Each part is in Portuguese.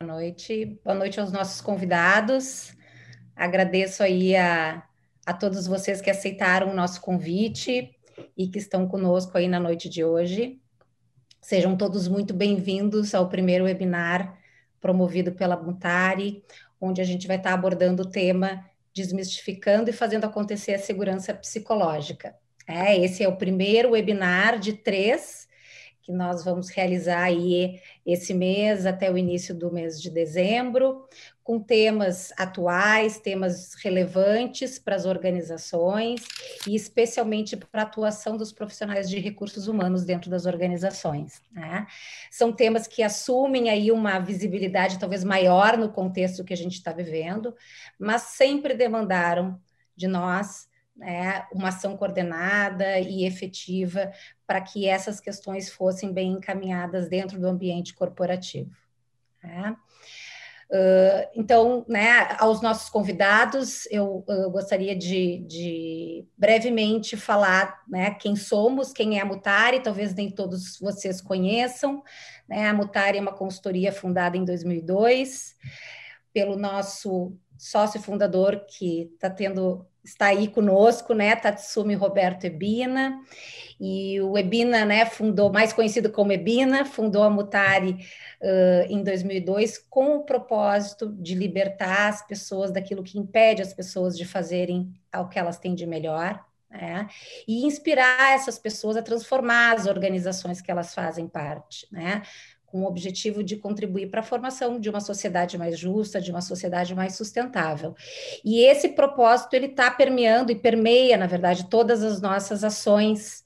Boa noite, boa noite aos nossos convidados. Agradeço aí a, a todos vocês que aceitaram o nosso convite e que estão conosco aí na noite de hoje. Sejam todos muito bem-vindos ao primeiro webinar promovido pela Mutari, onde a gente vai estar abordando o tema Desmistificando e fazendo acontecer a segurança psicológica. É, esse é o primeiro webinar de três que nós vamos realizar aí esse mês até o início do mês de dezembro, com temas atuais, temas relevantes para as organizações e especialmente para a atuação dos profissionais de recursos humanos dentro das organizações. Né? São temas que assumem aí uma visibilidade talvez maior no contexto que a gente está vivendo, mas sempre demandaram de nós né, uma ação coordenada e efetiva para que essas questões fossem bem encaminhadas dentro do ambiente corporativo. Né? Uh, então, né, aos nossos convidados, eu, eu gostaria de, de, brevemente falar né, quem somos, quem é a Mutari, talvez nem todos vocês conheçam. Né, a Mutari é uma consultoria fundada em 2002 pelo nosso sócio fundador que está tendo está aí conosco, né, Tatsumi Roberto Ebina, e o Ebina, né, fundou, mais conhecido como Ebina, fundou a Mutari uh, em 2002 com o propósito de libertar as pessoas daquilo que impede as pessoas de fazerem o que elas têm de melhor, né? e inspirar essas pessoas a transformar as organizações que elas fazem parte, né? Com o objetivo de contribuir para a formação de uma sociedade mais justa, de uma sociedade mais sustentável. E esse propósito ele está permeando e permeia, na verdade, todas as nossas ações,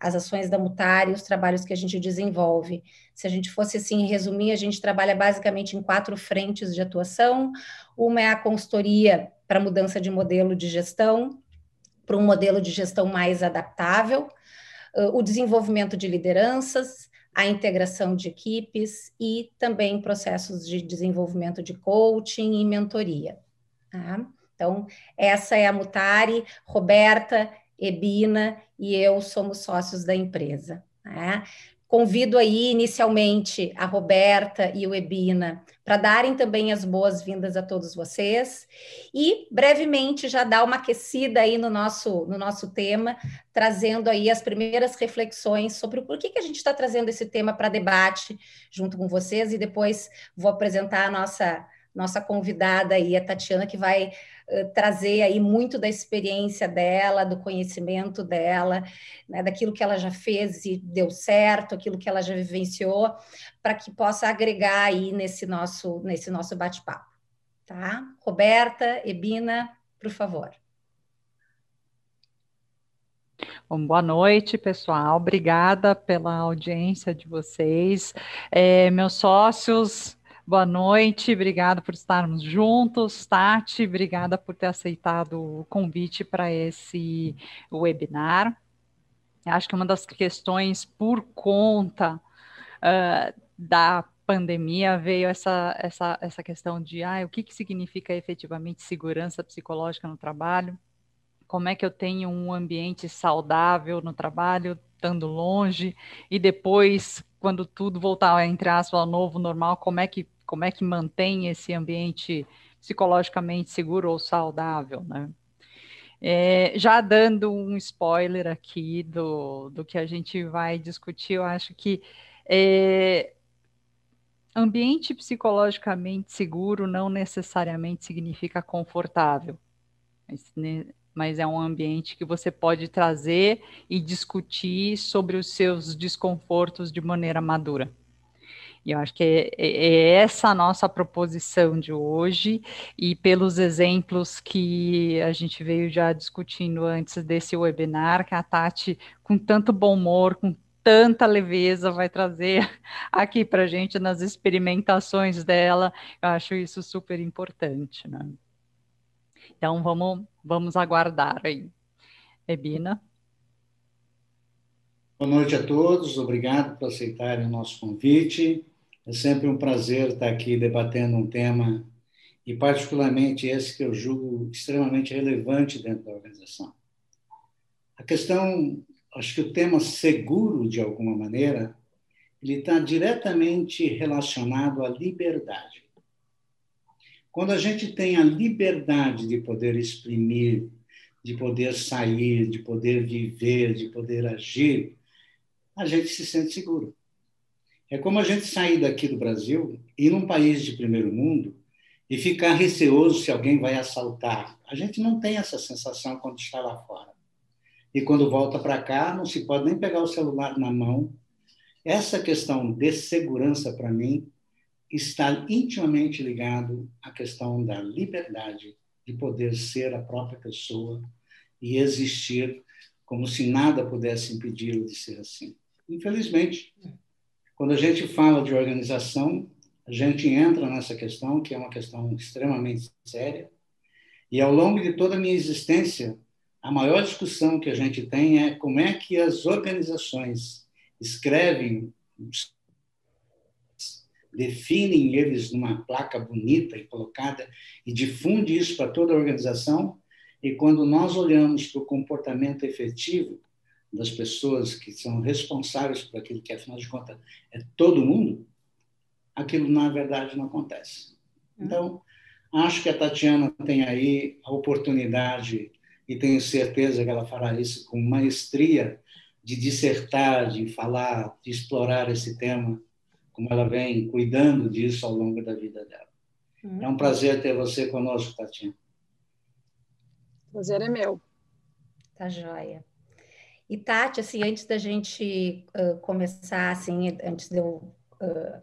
as ações da Mutari, os trabalhos que a gente desenvolve. Se a gente fosse assim resumir, a gente trabalha basicamente em quatro frentes de atuação. Uma é a consultoria para mudança de modelo de gestão, para um modelo de gestão mais adaptável, o desenvolvimento de lideranças, a integração de equipes e também processos de desenvolvimento de coaching e mentoria. Tá? Então, essa é a Mutari, Roberta, Ebina e eu somos sócios da empresa. Né? Convido aí inicialmente a Roberta e o Ebina para darem também as boas-vindas a todos vocês. E brevemente já dar uma aquecida aí no nosso, no nosso tema, trazendo aí as primeiras reflexões sobre o porquê que a gente está trazendo esse tema para debate junto com vocês. E depois vou apresentar a nossa nossa convidada aí, a Tatiana, que vai trazer aí muito da experiência dela, do conhecimento dela, né, daquilo que ela já fez e deu certo, aquilo que ela já vivenciou, para que possa agregar aí nesse nosso, nesse nosso bate-papo. Tá? Roberta, Ebina, por favor. Bom, boa noite, pessoal. Obrigada pela audiência de vocês. É, meus sócios, Boa noite, obrigada por estarmos juntos. Tati, obrigada por ter aceitado o convite para esse webinar. Acho que uma das questões por conta uh, da pandemia veio essa, essa, essa questão de ah, o que, que significa efetivamente segurança psicológica no trabalho, como é que eu tenho um ambiente saudável no trabalho, estando longe, e depois, quando tudo voltar, entre aspas, ao novo normal, como é que como é que mantém esse ambiente psicologicamente seguro ou saudável, né? É, já dando um spoiler aqui do, do que a gente vai discutir, eu acho que é, ambiente psicologicamente seguro não necessariamente significa confortável, mas, né, mas é um ambiente que você pode trazer e discutir sobre os seus desconfortos de maneira madura. E eu acho que é, é, é essa a nossa proposição de hoje, e pelos exemplos que a gente veio já discutindo antes desse webinar, que a Tati, com tanto bom humor, com tanta leveza, vai trazer aqui para a gente nas experimentações dela, eu acho isso super importante, né? Então, vamos, vamos aguardar aí. Ebina? Boa noite a todos, obrigado por aceitarem o nosso convite. É sempre um prazer estar aqui debatendo um tema, e particularmente esse que eu julgo extremamente relevante dentro da organização. A questão, acho que o tema seguro, de alguma maneira, ele está diretamente relacionado à liberdade. Quando a gente tem a liberdade de poder exprimir, de poder sair, de poder viver, de poder agir, a gente se sente seguro. É como a gente sair daqui do Brasil, ir num país de primeiro mundo e ficar receoso se alguém vai assaltar. A gente não tem essa sensação quando está lá fora. E quando volta para cá, não se pode nem pegar o celular na mão. Essa questão de segurança, para mim, está intimamente ligado à questão da liberdade de poder ser a própria pessoa e existir como se nada pudesse impedi-lo de ser assim. Infelizmente, quando a gente fala de organização, a gente entra nessa questão, que é uma questão extremamente séria, e ao longo de toda a minha existência, a maior discussão que a gente tem é como é que as organizações escrevem, definem eles numa placa bonita e colocada e difunde isso para toda a organização, e quando nós olhamos para o comportamento efetivo das pessoas que são responsáveis por aquilo que, afinal de contas, é todo mundo, aquilo, na verdade, não acontece. Hum. Então, acho que a Tatiana tem aí a oportunidade, e tenho certeza que ela fará isso com maestria, de dissertar, de falar, de explorar esse tema, como ela vem cuidando disso ao longo da vida dela. Hum. É um prazer ter você conosco, Tatiana. Prazer é meu. Tá joia. E Tati, assim, antes da gente uh, começar, assim, antes de eu uh,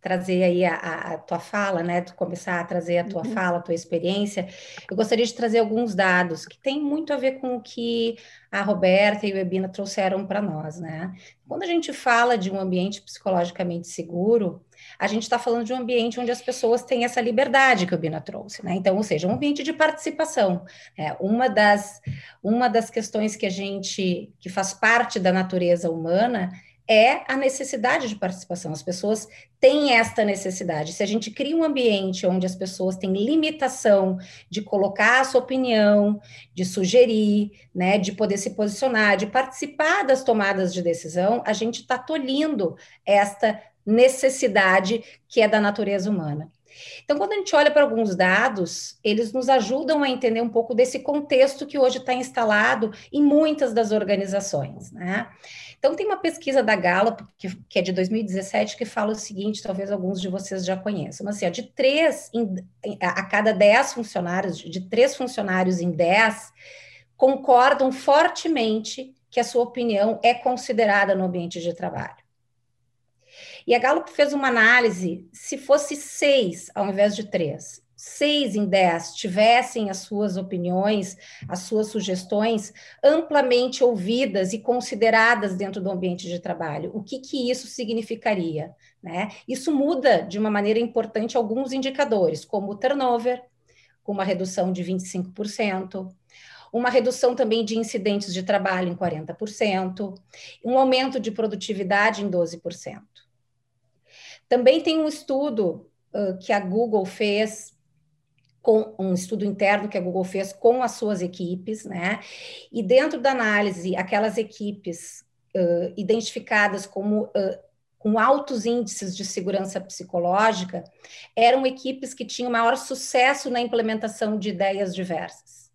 trazer aí a, a, tua fala, né, tu começar a trazer a tua uhum. fala, a tua experiência, eu gostaria de trazer alguns dados que tem muito a ver com o que a Roberta e o Ebina trouxeram para nós, né? Quando a gente fala de um ambiente psicologicamente seguro, a gente está falando de um ambiente onde as pessoas têm essa liberdade que o Bina trouxe, né? Então, ou seja, um ambiente de participação. É, uma, das, uma das questões que a gente, que faz parte da natureza humana, é a necessidade de participação. As pessoas têm esta necessidade. Se a gente cria um ambiente onde as pessoas têm limitação de colocar a sua opinião, de sugerir, né, de poder se posicionar, de participar das tomadas de decisão, a gente está tolhindo esta necessidade que é da natureza humana. Então, quando a gente olha para alguns dados, eles nos ajudam a entender um pouco desse contexto que hoje está instalado em muitas das organizações, né? Então, tem uma pesquisa da Gallup, que, que, é de 2017, que fala o seguinte: talvez alguns de vocês já conheçam, mas assim, ó, de três em, a cada dez funcionários, de três funcionários em dez, concordam fortemente que a sua opinião é considerada no ambiente de trabalho. E a Gallup fez uma análise: se fosse seis ao invés de três, seis em dez tivessem as suas opiniões, as suas sugestões amplamente ouvidas e consideradas dentro do ambiente de trabalho, o que, que isso significaria? Né? Isso muda de uma maneira importante alguns indicadores, como o turnover, com uma redução de 25%, uma redução também de incidentes de trabalho em 40%, um aumento de produtividade em 12%. Também tem um estudo uh, que a Google fez com um estudo interno que a Google fez com as suas equipes, né? E dentro da análise, aquelas equipes uh, identificadas como uh, com altos índices de segurança psicológica eram equipes que tinham maior sucesso na implementação de ideias diversas.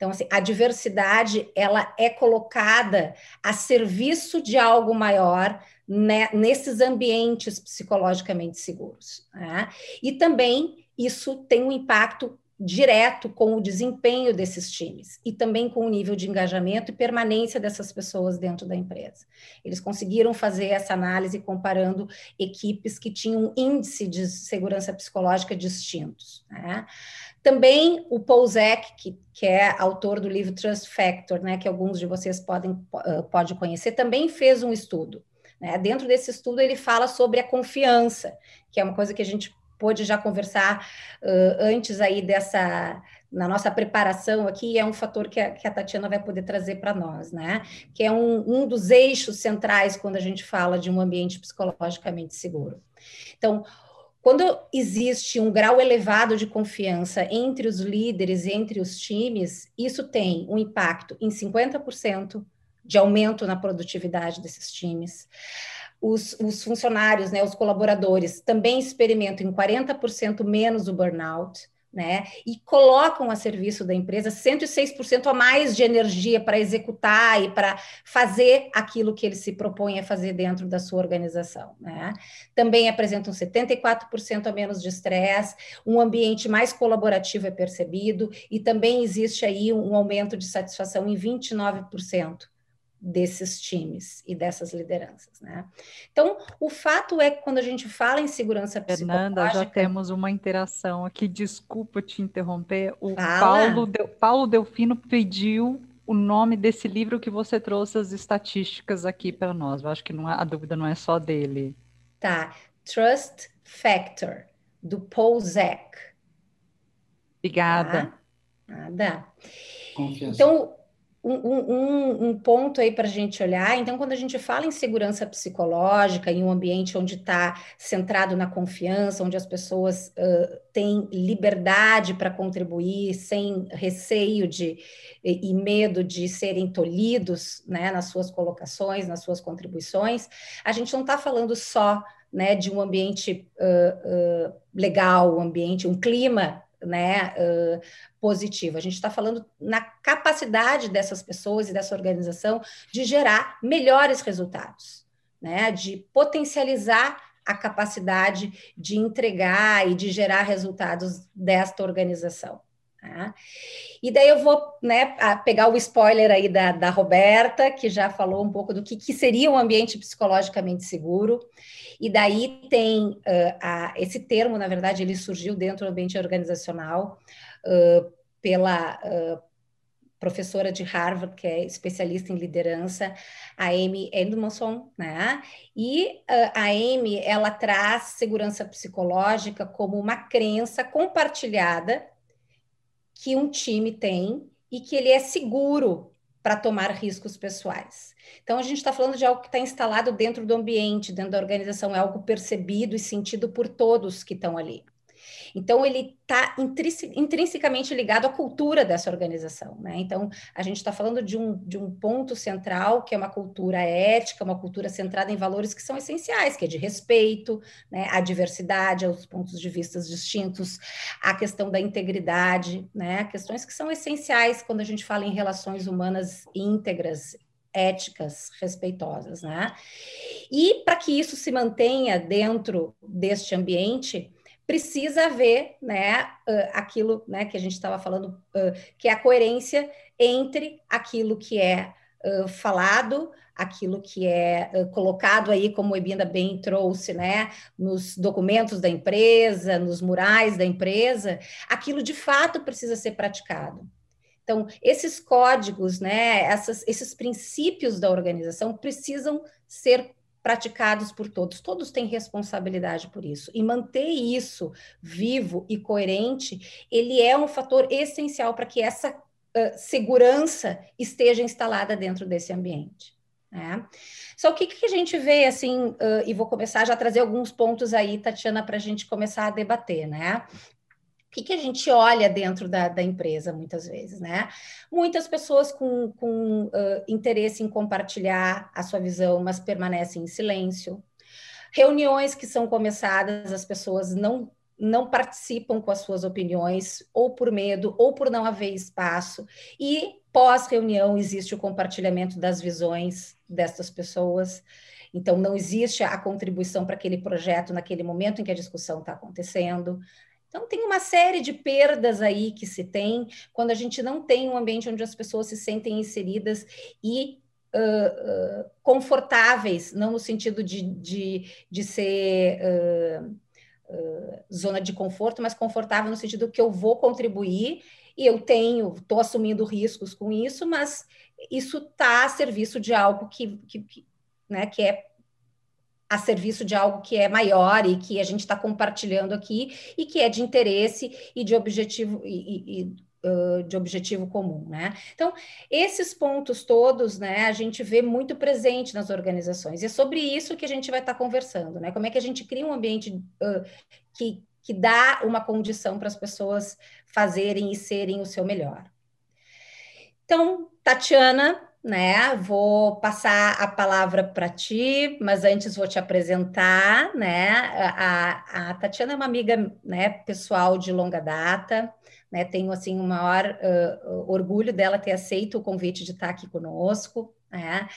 Então, assim, a diversidade ela é colocada a serviço de algo maior né, nesses ambientes psicologicamente seguros. Né? E também isso tem um impacto direto com o desempenho desses times e também com o nível de engajamento e permanência dessas pessoas dentro da empresa. Eles conseguiram fazer essa análise comparando equipes que tinham índice de segurança psicológica distintos. Né? Também o Paul que, que, é autor do livro Trust Factor, né, que alguns de vocês podem uh, pode conhecer, também fez um estudo. Né? Dentro desse estudo, ele fala sobre a confiança, que é uma coisa que a gente pôde já conversar uh, antes aí dessa na nossa preparação aqui é um fator que a, que a Tatiana vai poder trazer para nós, né? Que é um, um dos eixos centrais quando a gente fala de um ambiente psicologicamente seguro. Então, quando existe um grau elevado de confiança entre os líderes, entre os times, isso tem um impacto em 50% de aumento na produtividade desses times os, os funcionários, né, os colaboradores, também experimentam em 40% menos o burnout né? E colocam a serviço da empresa 106% a mais de energia para executar e para fazer aquilo que ele se propõe a fazer dentro da sua organização, né? Também apresentam 74% a menos de estresse, um ambiente mais colaborativo é percebido e também existe aí um aumento de satisfação em 29% desses times e dessas lideranças, né? Então, o fato é que quando a gente fala em segurança Fernanda, já temos uma interação aqui, desculpa te interromper, o Paulo, Del, Paulo Delfino pediu o nome desse livro que você trouxe as estatísticas aqui para nós, eu acho que não é, a dúvida não é só dele. Tá, Trust Factor, do Paul Zek. Obrigada. Tá? Nada. Confiança. Então, um, um, um, ponto aí para a gente olhar. Então, quando a gente fala em segurança psicológica, em um ambiente onde está centrado na confiança, onde as pessoas uh, têm liberdade para contribuir, sem receio de, e, e, medo de serem tolhidos né, nas suas colocações, nas suas contribuições, a gente não está falando só né, de um ambiente uh, uh, legal, um ambiente, um clima né, uh, positivo. A gente está falando na capacidade dessas pessoas e dessa organização de gerar melhores resultados, né, de potencializar a capacidade de entregar e de gerar resultados desta organização. Tá? E daí eu vou né, pegar o spoiler aí da, da Roberta, que já falou um pouco do que, que seria um ambiente psicologicamente seguro. E daí tem uh, a, esse termo, na verdade, ele surgiu dentro do ambiente organizacional uh, pela uh, professora de Harvard, que é especialista em liderança, a Amy Edmondson, né? E a Amy, ela traz segurança psicológica como uma crença compartilhada que um time tem e que ele é seguro para tomar riscos pessoais. Então, a gente está falando de algo que está instalado dentro do ambiente, dentro da organização, é algo percebido e sentido por todos que estão ali. Então, ele está intrinsecamente ligado à cultura dessa organização. Né? Então, a gente está falando de um, de um ponto central, que é uma cultura ética, uma cultura centrada em valores que são essenciais, que é de respeito, né? a diversidade, aos pontos de vista distintos, a questão da integridade, né? questões que são essenciais quando a gente fala em relações humanas íntegras, éticas respeitosas, né? E para que isso se mantenha dentro deste ambiente, precisa haver né, aquilo né, que a gente estava falando, que é a coerência entre aquilo que é falado, aquilo que é colocado aí, como o Ebinda bem trouxe, né, nos documentos da empresa, nos murais da empresa, aquilo de fato precisa ser praticado. Então, esses códigos, né, essas, esses princípios da organização precisam ser praticados por todos. Todos têm responsabilidade por isso. E manter isso vivo e coerente, ele é um fator essencial para que essa uh, segurança esteja instalada dentro desse ambiente. Né? Só o que, que a gente vê, assim, uh, e vou começar já a trazer alguns pontos aí, Tatiana, para a gente começar a debater, né? O que, que a gente olha dentro da, da, empresa muitas vezes, né? Muitas pessoas com, com uh, interesse em compartilhar a sua visão, mas permanecem em silêncio. Reuniões que são começadas, as pessoas não não participam com as suas opiniões, ou por medo, ou por não haver espaço. E pós-reunião existe o compartilhamento das visões dessas pessoas. Então, não existe a contribuição para aquele projeto naquele momento em que a discussão está acontecendo. Então, tem uma série de perdas aí que se tem quando a gente não tem um ambiente onde as pessoas se sentem inseridas e uh, uh, confortáveis, não no sentido de, de, de ser uh, zona de conforto, mas confortável no sentido que eu vou contribuir e eu tenho, estou assumindo riscos com isso, mas isso está a serviço de algo que, que, que, né, que é a serviço de algo que é maior e que a gente está compartilhando aqui e que é de interesse e de objetivo e, e uh, de objetivo comum, né? Então, esses pontos todos, né, a gente vê muito presente nas organizações. E é sobre isso que a gente vai estar tá conversando, né? Como é que a gente cria um ambiente uh, que, que dá uma condição para as pessoas fazerem e serem o seu melhor. Então, Tatiana, né? Vou passar a palavra para ti, mas antes vou te apresentar, né? A, a, Tatiana é uma amiga, né, pessoal de longa data, né? Tenho assim o maior uh, orgulho dela ter aceito o convite de estar aqui conosco, né?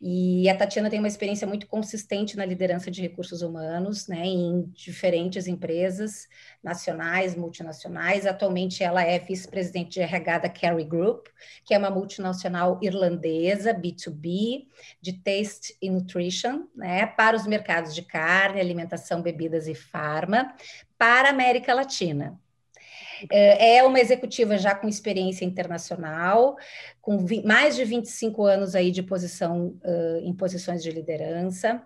E a Tatiana tem uma experiência muito consistente na liderança de recursos humanos, né, em diferentes empresas nacionais, multinacionais. Atualmente ela é vice-presidente de RH da Carey Group, que é uma multinacional irlandesa, B2B, de taste e nutrition, né, para os mercados de carne, alimentação, bebidas e farma, para a América Latina. É, é uma executiva já com experiência internacional, com mais de 25 anos aí de posição uh, em posições de liderança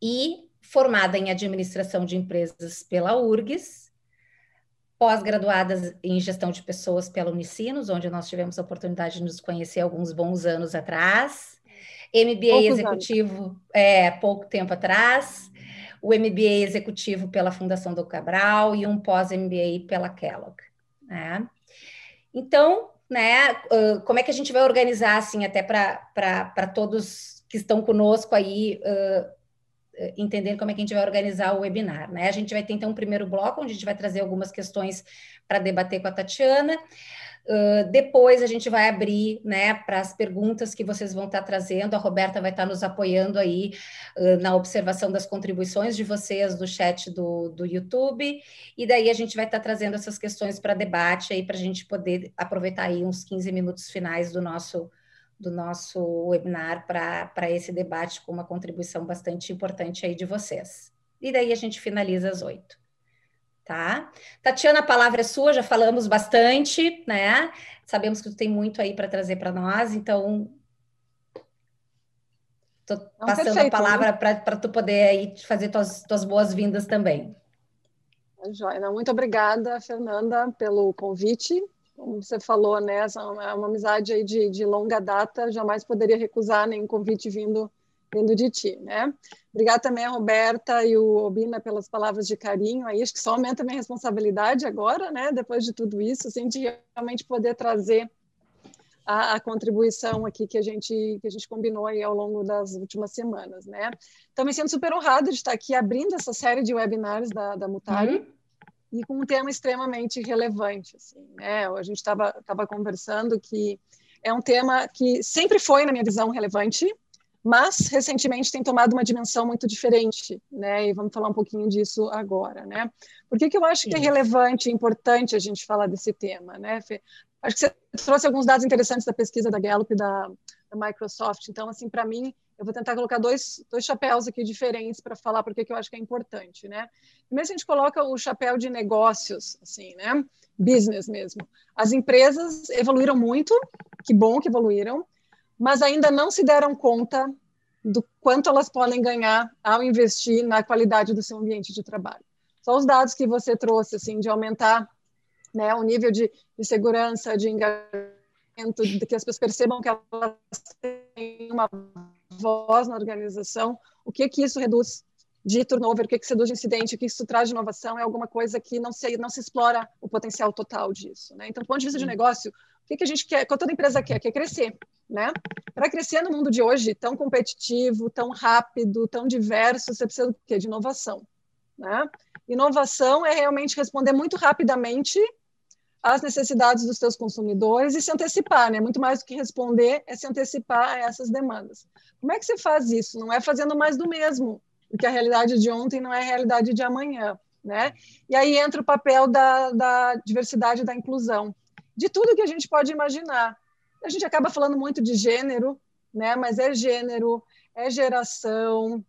e formada em administração de empresas pela URGS, pós-graduadas em gestão de pessoas pela Unicinos, onde nós tivemos a oportunidade de nos conhecer alguns bons anos atrás, MBA Poucos executivo anos. é pouco tempo atrás, o MBA executivo pela Fundação do Cabral e um pós-MBA pela Kellogg. Né? Então, né, como é que a gente vai organizar, assim, até para todos que estão conosco aí, uh, entendendo como é que a gente vai organizar o webinar, né? A gente vai ter, então, um primeiro bloco, onde a gente vai trazer algumas questões para debater com a Tatiana, Depois a gente vai abrir né, para as perguntas que vocês vão estar trazendo. A Roberta vai estar nos apoiando aí uh, na observação das contribuições de vocês do chat do, do YouTube, e daí a gente vai estar trazendo essas questões para debate aí para a gente poder aproveitar aí uns 15 minutos finais do nosso do nosso webinar para esse debate com uma contribuição bastante importante aí de vocês. E daí a gente finaliza às oito tá? Tatiana, a palavra é sua, já falamos bastante, né? Sabemos que tu tem muito aí para trazer para nós, então estou passando perfeito, a palavra né? para tu poder aí fazer tuas, tuas boas-vindas também. Tá Joia, muito obrigada, Fernanda, pelo convite. Como você falou, né, é uma amizade aí de, de longa data, jamais poderia recusar nenhum convite vindo vindo de ti, né? Obrigada também a Roberta e o Obina pelas palavras de carinho aí, acho que só aumenta a minha responsabilidade agora, né? Depois de tudo isso, assim, de realmente poder trazer a, a, contribuição aqui que a gente que a gente combinou aí ao longo das últimas semanas, né? Então me sinto super honrada de estar aqui abrindo essa série de webinars da, da Mutari uhum. e com um tema extremamente relevante, assim, né? A gente estava tava conversando que é um tema que sempre foi na minha visão relevante, mas recentemente tem tomado uma dimensão muito diferente, né? E vamos falar um pouquinho disso agora, né? Por que, que eu acho que é relevante e importante a gente falar desse tema, né, Fê? Acho que você trouxe alguns dados interessantes da pesquisa da Gallup e da, da Microsoft. Então, assim, para mim, eu vou tentar colocar dois, dois chapéus aqui diferentes para falar porque que eu acho que é importante, né? Primeiro, a gente coloca o chapéu de negócios, assim, né? Business mesmo. As empresas evoluíram muito, que bom que evoluíram, mas ainda não se deram conta do quanto elas podem ganhar ao investir na qualidade do seu ambiente de trabalho. Só os dados que você trouxe, assim, de aumentar né, o nível de, de segurança, de engajamento, de que as pessoas percebam que elas têm uma voz na organização, o que que isso reduz de turnover, o que que isso reduz de incidente, o que isso traz de inovação, é alguma coisa que não se, não se explora o potencial total disso. Né? Então, do ponto de vista de negócio, o que, que a gente quer, que toda empresa quer? Quer crescer né? Para crescer no mundo de hoje, tão competitivo, tão rápido, tão diverso, você precisa de inovação, né? Inovação é realmente responder muito rapidamente às necessidades dos seus consumidores e se antecipar, né? Muito mais do que responder é se antecipar a essas demandas. Como é que você faz isso? Não é fazendo mais do mesmo, porque a realidade de ontem não é a realidade de amanhã, né? E aí entra o papel da, da diversidade da inclusão, de tudo que a gente pode imaginar a gente acaba falando muito de gênero, né? Mas é gênero, é geração,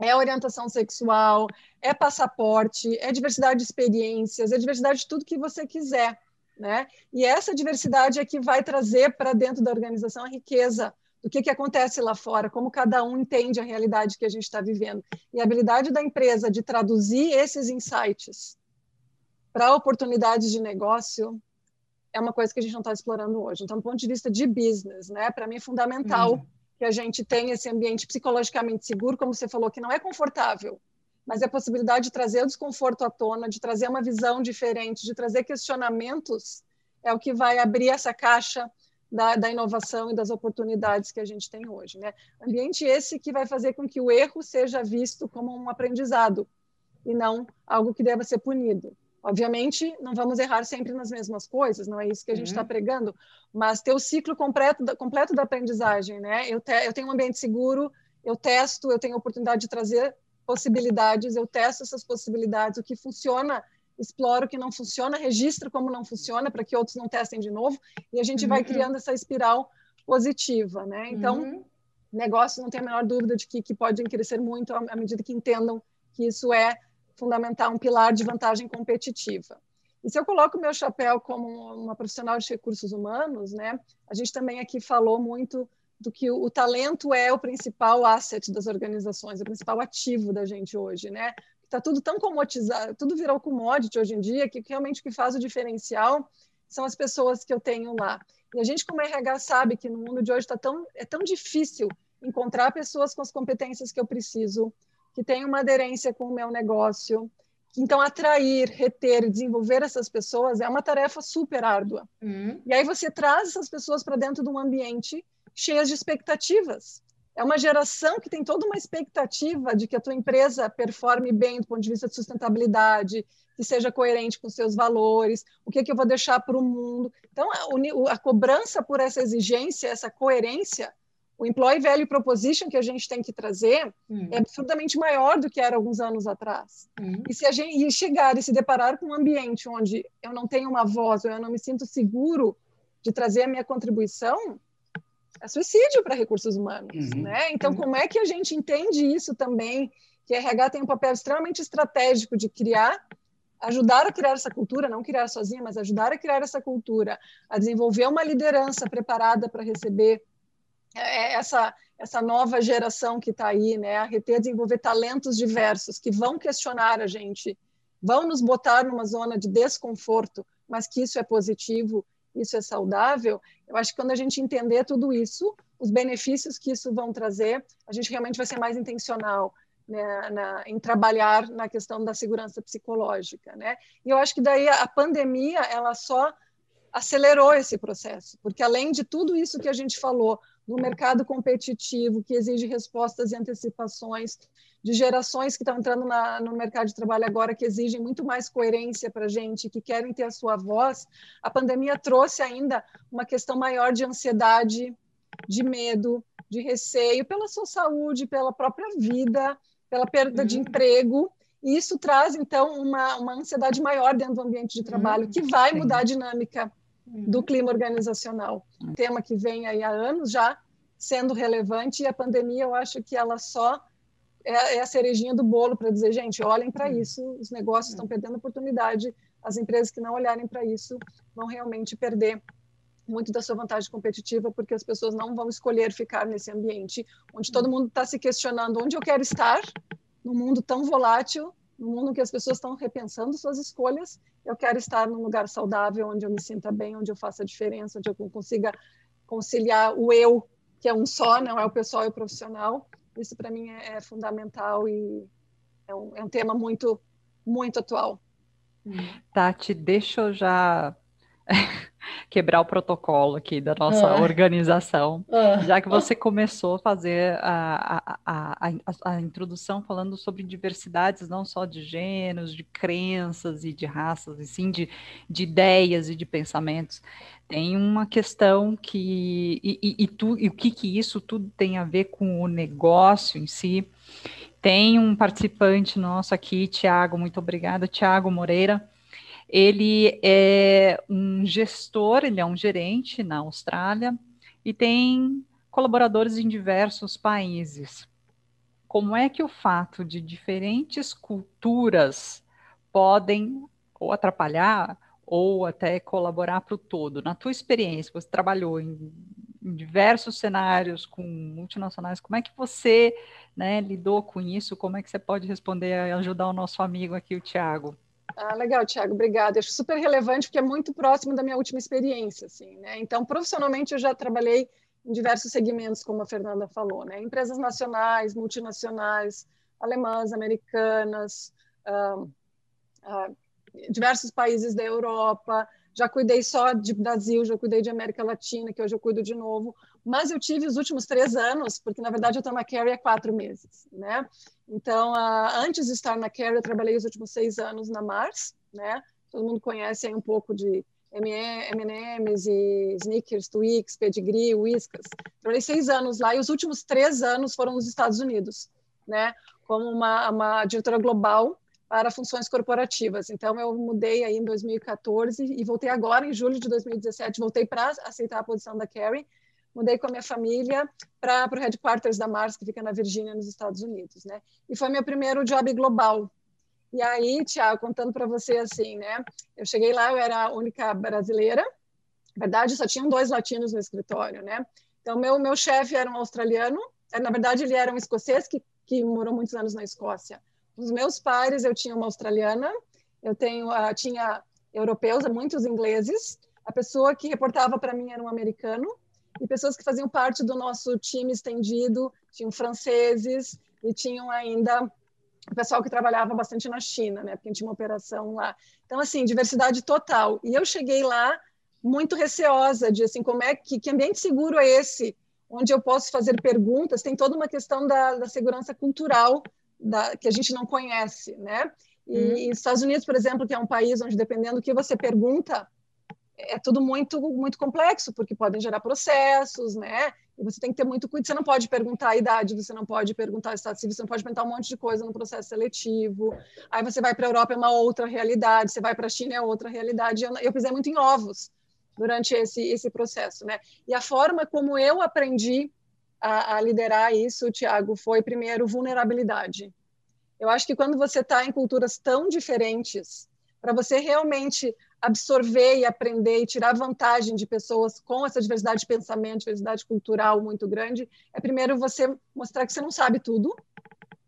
é orientação sexual, é passaporte, é diversidade de experiências, é diversidade de tudo que você quiser, né? E essa diversidade é que vai trazer para dentro da organização a riqueza do que, que acontece lá fora, como cada um entende a realidade que a gente está vivendo. E a habilidade da empresa de traduzir esses insights para oportunidades de negócio é uma coisa que a gente não está explorando hoje. Então, do ponto de vista de business, né, para mim é fundamental uhum. que a gente tenha esse ambiente psicologicamente seguro, como você falou, que não é confortável, mas é a possibilidade de trazer o desconforto à tona, de trazer uma visão diferente, de trazer questionamentos, é o que vai abrir essa caixa da, da, inovação e das oportunidades que a gente tem hoje. Né? Ambiente esse que vai fazer com que o erro seja visto como um aprendizado e não algo que deva ser punido. Obviamente, não vamos errar sempre nas mesmas coisas, não é isso que a gente está uhum. pregando, mas ter o ciclo completo da, completo da aprendizagem. Né? Eu, te, eu tenho um ambiente seguro, eu testo, eu tenho a oportunidade de trazer possibilidades, eu testo essas possibilidades, o que funciona exploro o que não funciona, registro como não funciona para que outros não testem de novo e a gente uhum. vai criando essa espiral positiva, né? Então, uhum. negócios não tem a menor dúvida de que, que podem crescer muito à medida que entendam que isso é fundamental, um pilar de vantagem competitiva. E se eu coloco meu chapéu como uma profissional de recursos humanos, né? A gente também aqui falou muito do que o, o talento é o principal asset das organizações, o principal ativo da gente hoje, né? Está tudo tão comodizado, tudo virou commodity hoje em dia, que realmente o que faz o diferencial são as pessoas que eu tenho lá. E a gente, como RH, sabe que no mundo de hoje tá tão, é tão difícil encontrar pessoas com as competências que eu preciso, que tenham uma aderência com o meu negócio. Então, atrair, reter, desenvolver essas pessoas é uma tarefa super árdua. Uhum. E aí você traz essas pessoas para dentro de um ambiente cheio de expectativas é uma geração que tem toda uma expectativa de que a tua empresa performe bem do ponto de vista de sustentabilidade, que seja coerente com seus valores, o que, é que eu vou deixar para o mundo. Então, a, a, cobrança por essa exigência, essa coerência, o employee value proposition que a gente tem que trazer hum. é absurdamente maior do que era alguns anos atrás. Hum. E se a gente e chegar e se deparar com um ambiente onde eu não tenho uma voz, ou eu não me sinto seguro de trazer a minha contribuição, é suicídio para recursos humanos, uhum. né? Então, uhum. como é que a gente entende isso também? Que a RH tem um papel extremamente estratégico de criar, ajudar a criar essa cultura, não criar sozinha, mas ajudar a criar essa cultura, a desenvolver uma liderança preparada para receber é, essa essa nova geração que está aí, né? A reter, desenvolver talentos diversos que vão questionar a gente, vão nos botar numa zona de desconforto, mas que isso é positivo isso é saudável, eu acho que quando a gente entender tudo isso, os benefícios que isso vão trazer, a gente realmente vai ser mais intencional né, na, em trabalhar na questão da segurança psicológica, né? E eu acho que daí a pandemia ela só acelerou esse processo, porque além de tudo isso que a gente falou, no mercado competitivo que exige respostas e antecipações, de gerações que estão entrando na, no mercado de trabalho agora que exigem muito mais coerência para a gente, que querem ter a sua voz, a pandemia trouxe ainda uma questão maior de ansiedade, de medo, de receio pela sua saúde, pela própria vida, pela perda uhum. de emprego. E isso traz, então, uma, uma ansiedade maior dentro do ambiente de trabalho, uhum. que vai mudar a dinâmica do uhum. clima organizacional. Um tema que vem aí há anos já sendo relevante, e a pandemia, eu acho que ela só é, é a cerejinha do bolo para dizer, gente, olhem para uhum. isso, os negócios estão perdendo oportunidade, as empresas que não olharem para isso vão realmente perder muito da sua vantagem competitiva, porque as pessoas não vão escolher ficar nesse ambiente onde todo mundo está se questionando onde eu quero estar, num mundo tão volátil, num mundo que as pessoas estão repensando suas escolhas. Eu quero estar num lugar saudável, onde eu me sinta bem, onde eu faça a diferença, onde eu consiga conciliar o eu, que é um só, não é o pessoal e o profissional, isso para mim é, é, fundamental e é um, é um tema muito, muito atual. Tati, deixa eu já quebrar o protocolo aqui da nossa ah. organização, ah. já que você começou a fazer a, a, a, a, introdução falando sobre diversidades, não só de gêneros, de crenças e de raças, e sim de, de ideias e de pensamentos. Tem uma questão que. E, e, e, tu, e o que, que isso tudo tem a ver com o negócio em si? Tem um participante nosso aqui, Tiago, muito obrigada, Tiago Moreira ele é um gestor, ele é um gerente na Austrália e tem colaboradores em diversos países. Como é que o fato de diferentes culturas podem ou atrapalhar ou até colaborar para o todo? Na tua experiência, você trabalhou em, em, diversos cenários com multinacionais, como é que você né, lidou com isso? Como é que você pode responder e ajudar o nosso amigo aqui, o Tiago? Ah, legal, Tiago, obrigada. Acho super relevante porque é muito próximo da minha última experiência, assim, né? Então, profissionalmente, eu já trabalhei em diversos segmentos, como a Fernanda falou, né? Empresas nacionais, multinacionais, alemãs, americanas, ah, ah, diversos países da Europa, já cuidei só de Brasil, já cuidei de América Latina, que hoje eu cuido de novo, mas eu tive os últimos três anos, porque na verdade eu estou na Carrie há quatro meses, né? Então, uh, antes de estar na Carrie, eu trabalhei os últimos seis anos na Mars, né? Todo mundo conhece aí um pouco de M&M's e Snickers, Twix, Pedigree, Whiskas. Trabalhei seis anos lá e os últimos três anos foram nos Estados Unidos, né? Como uma, uma diretora global para funções corporativas. Então, eu mudei aí em 2014 e voltei agora, em julho de 2017, voltei para aceitar a posição da Carrie, mudei com a minha família para o headquarters da Mars, que fica na Virgínia, nos Estados Unidos, né? E foi meu primeiro job global. E aí, Tiago, contando para você assim, né? Eu cheguei lá, eu era a única brasileira. Na verdade, só tinham dois latinos no escritório, né? Então, meu meu chefe era um australiano. Na verdade, ele era um escocês que, que morou muitos anos na Escócia. Os meus pares, eu tinha uma australiana, eu tenho, uh, tinha europeus, muitos ingleses. A pessoa que reportava para mim era um americano e pessoas que faziam parte do nosso time estendido tinham franceses e tinham ainda o pessoal que trabalhava bastante na China, né? Porque a gente tinha uma operação lá. Então, assim, diversidade total. E eu cheguei lá muito receosa de, assim, como é que, que ambiente seguro é esse? Onde eu posso fazer perguntas? Tem toda uma questão da, da segurança cultural da, que a gente não conhece, né? E, uhum. e Estados Unidos, por exemplo, que é um país onde dependendo do que você pergunta, é tudo muito muito complexo, porque podem gerar processos, né? E você tem que ter muito cuidado. Você não pode perguntar a idade, você não pode perguntar o estado civil, você não pode perguntar um monte de coisa no processo seletivo. Aí você vai para a Europa, é uma outra realidade, você vai para a China, é outra realidade. Eu, eu pisei muito em ovos durante esse, esse processo, né? E a forma como eu aprendi a, a liderar isso, Tiago, foi primeiro vulnerabilidade. Eu acho que quando você está em culturas tão diferentes, para você realmente absorver e aprender e tirar vantagem de pessoas com essa diversidade de pensamento, diversidade cultural muito grande, é primeiro você mostrar que você não sabe tudo.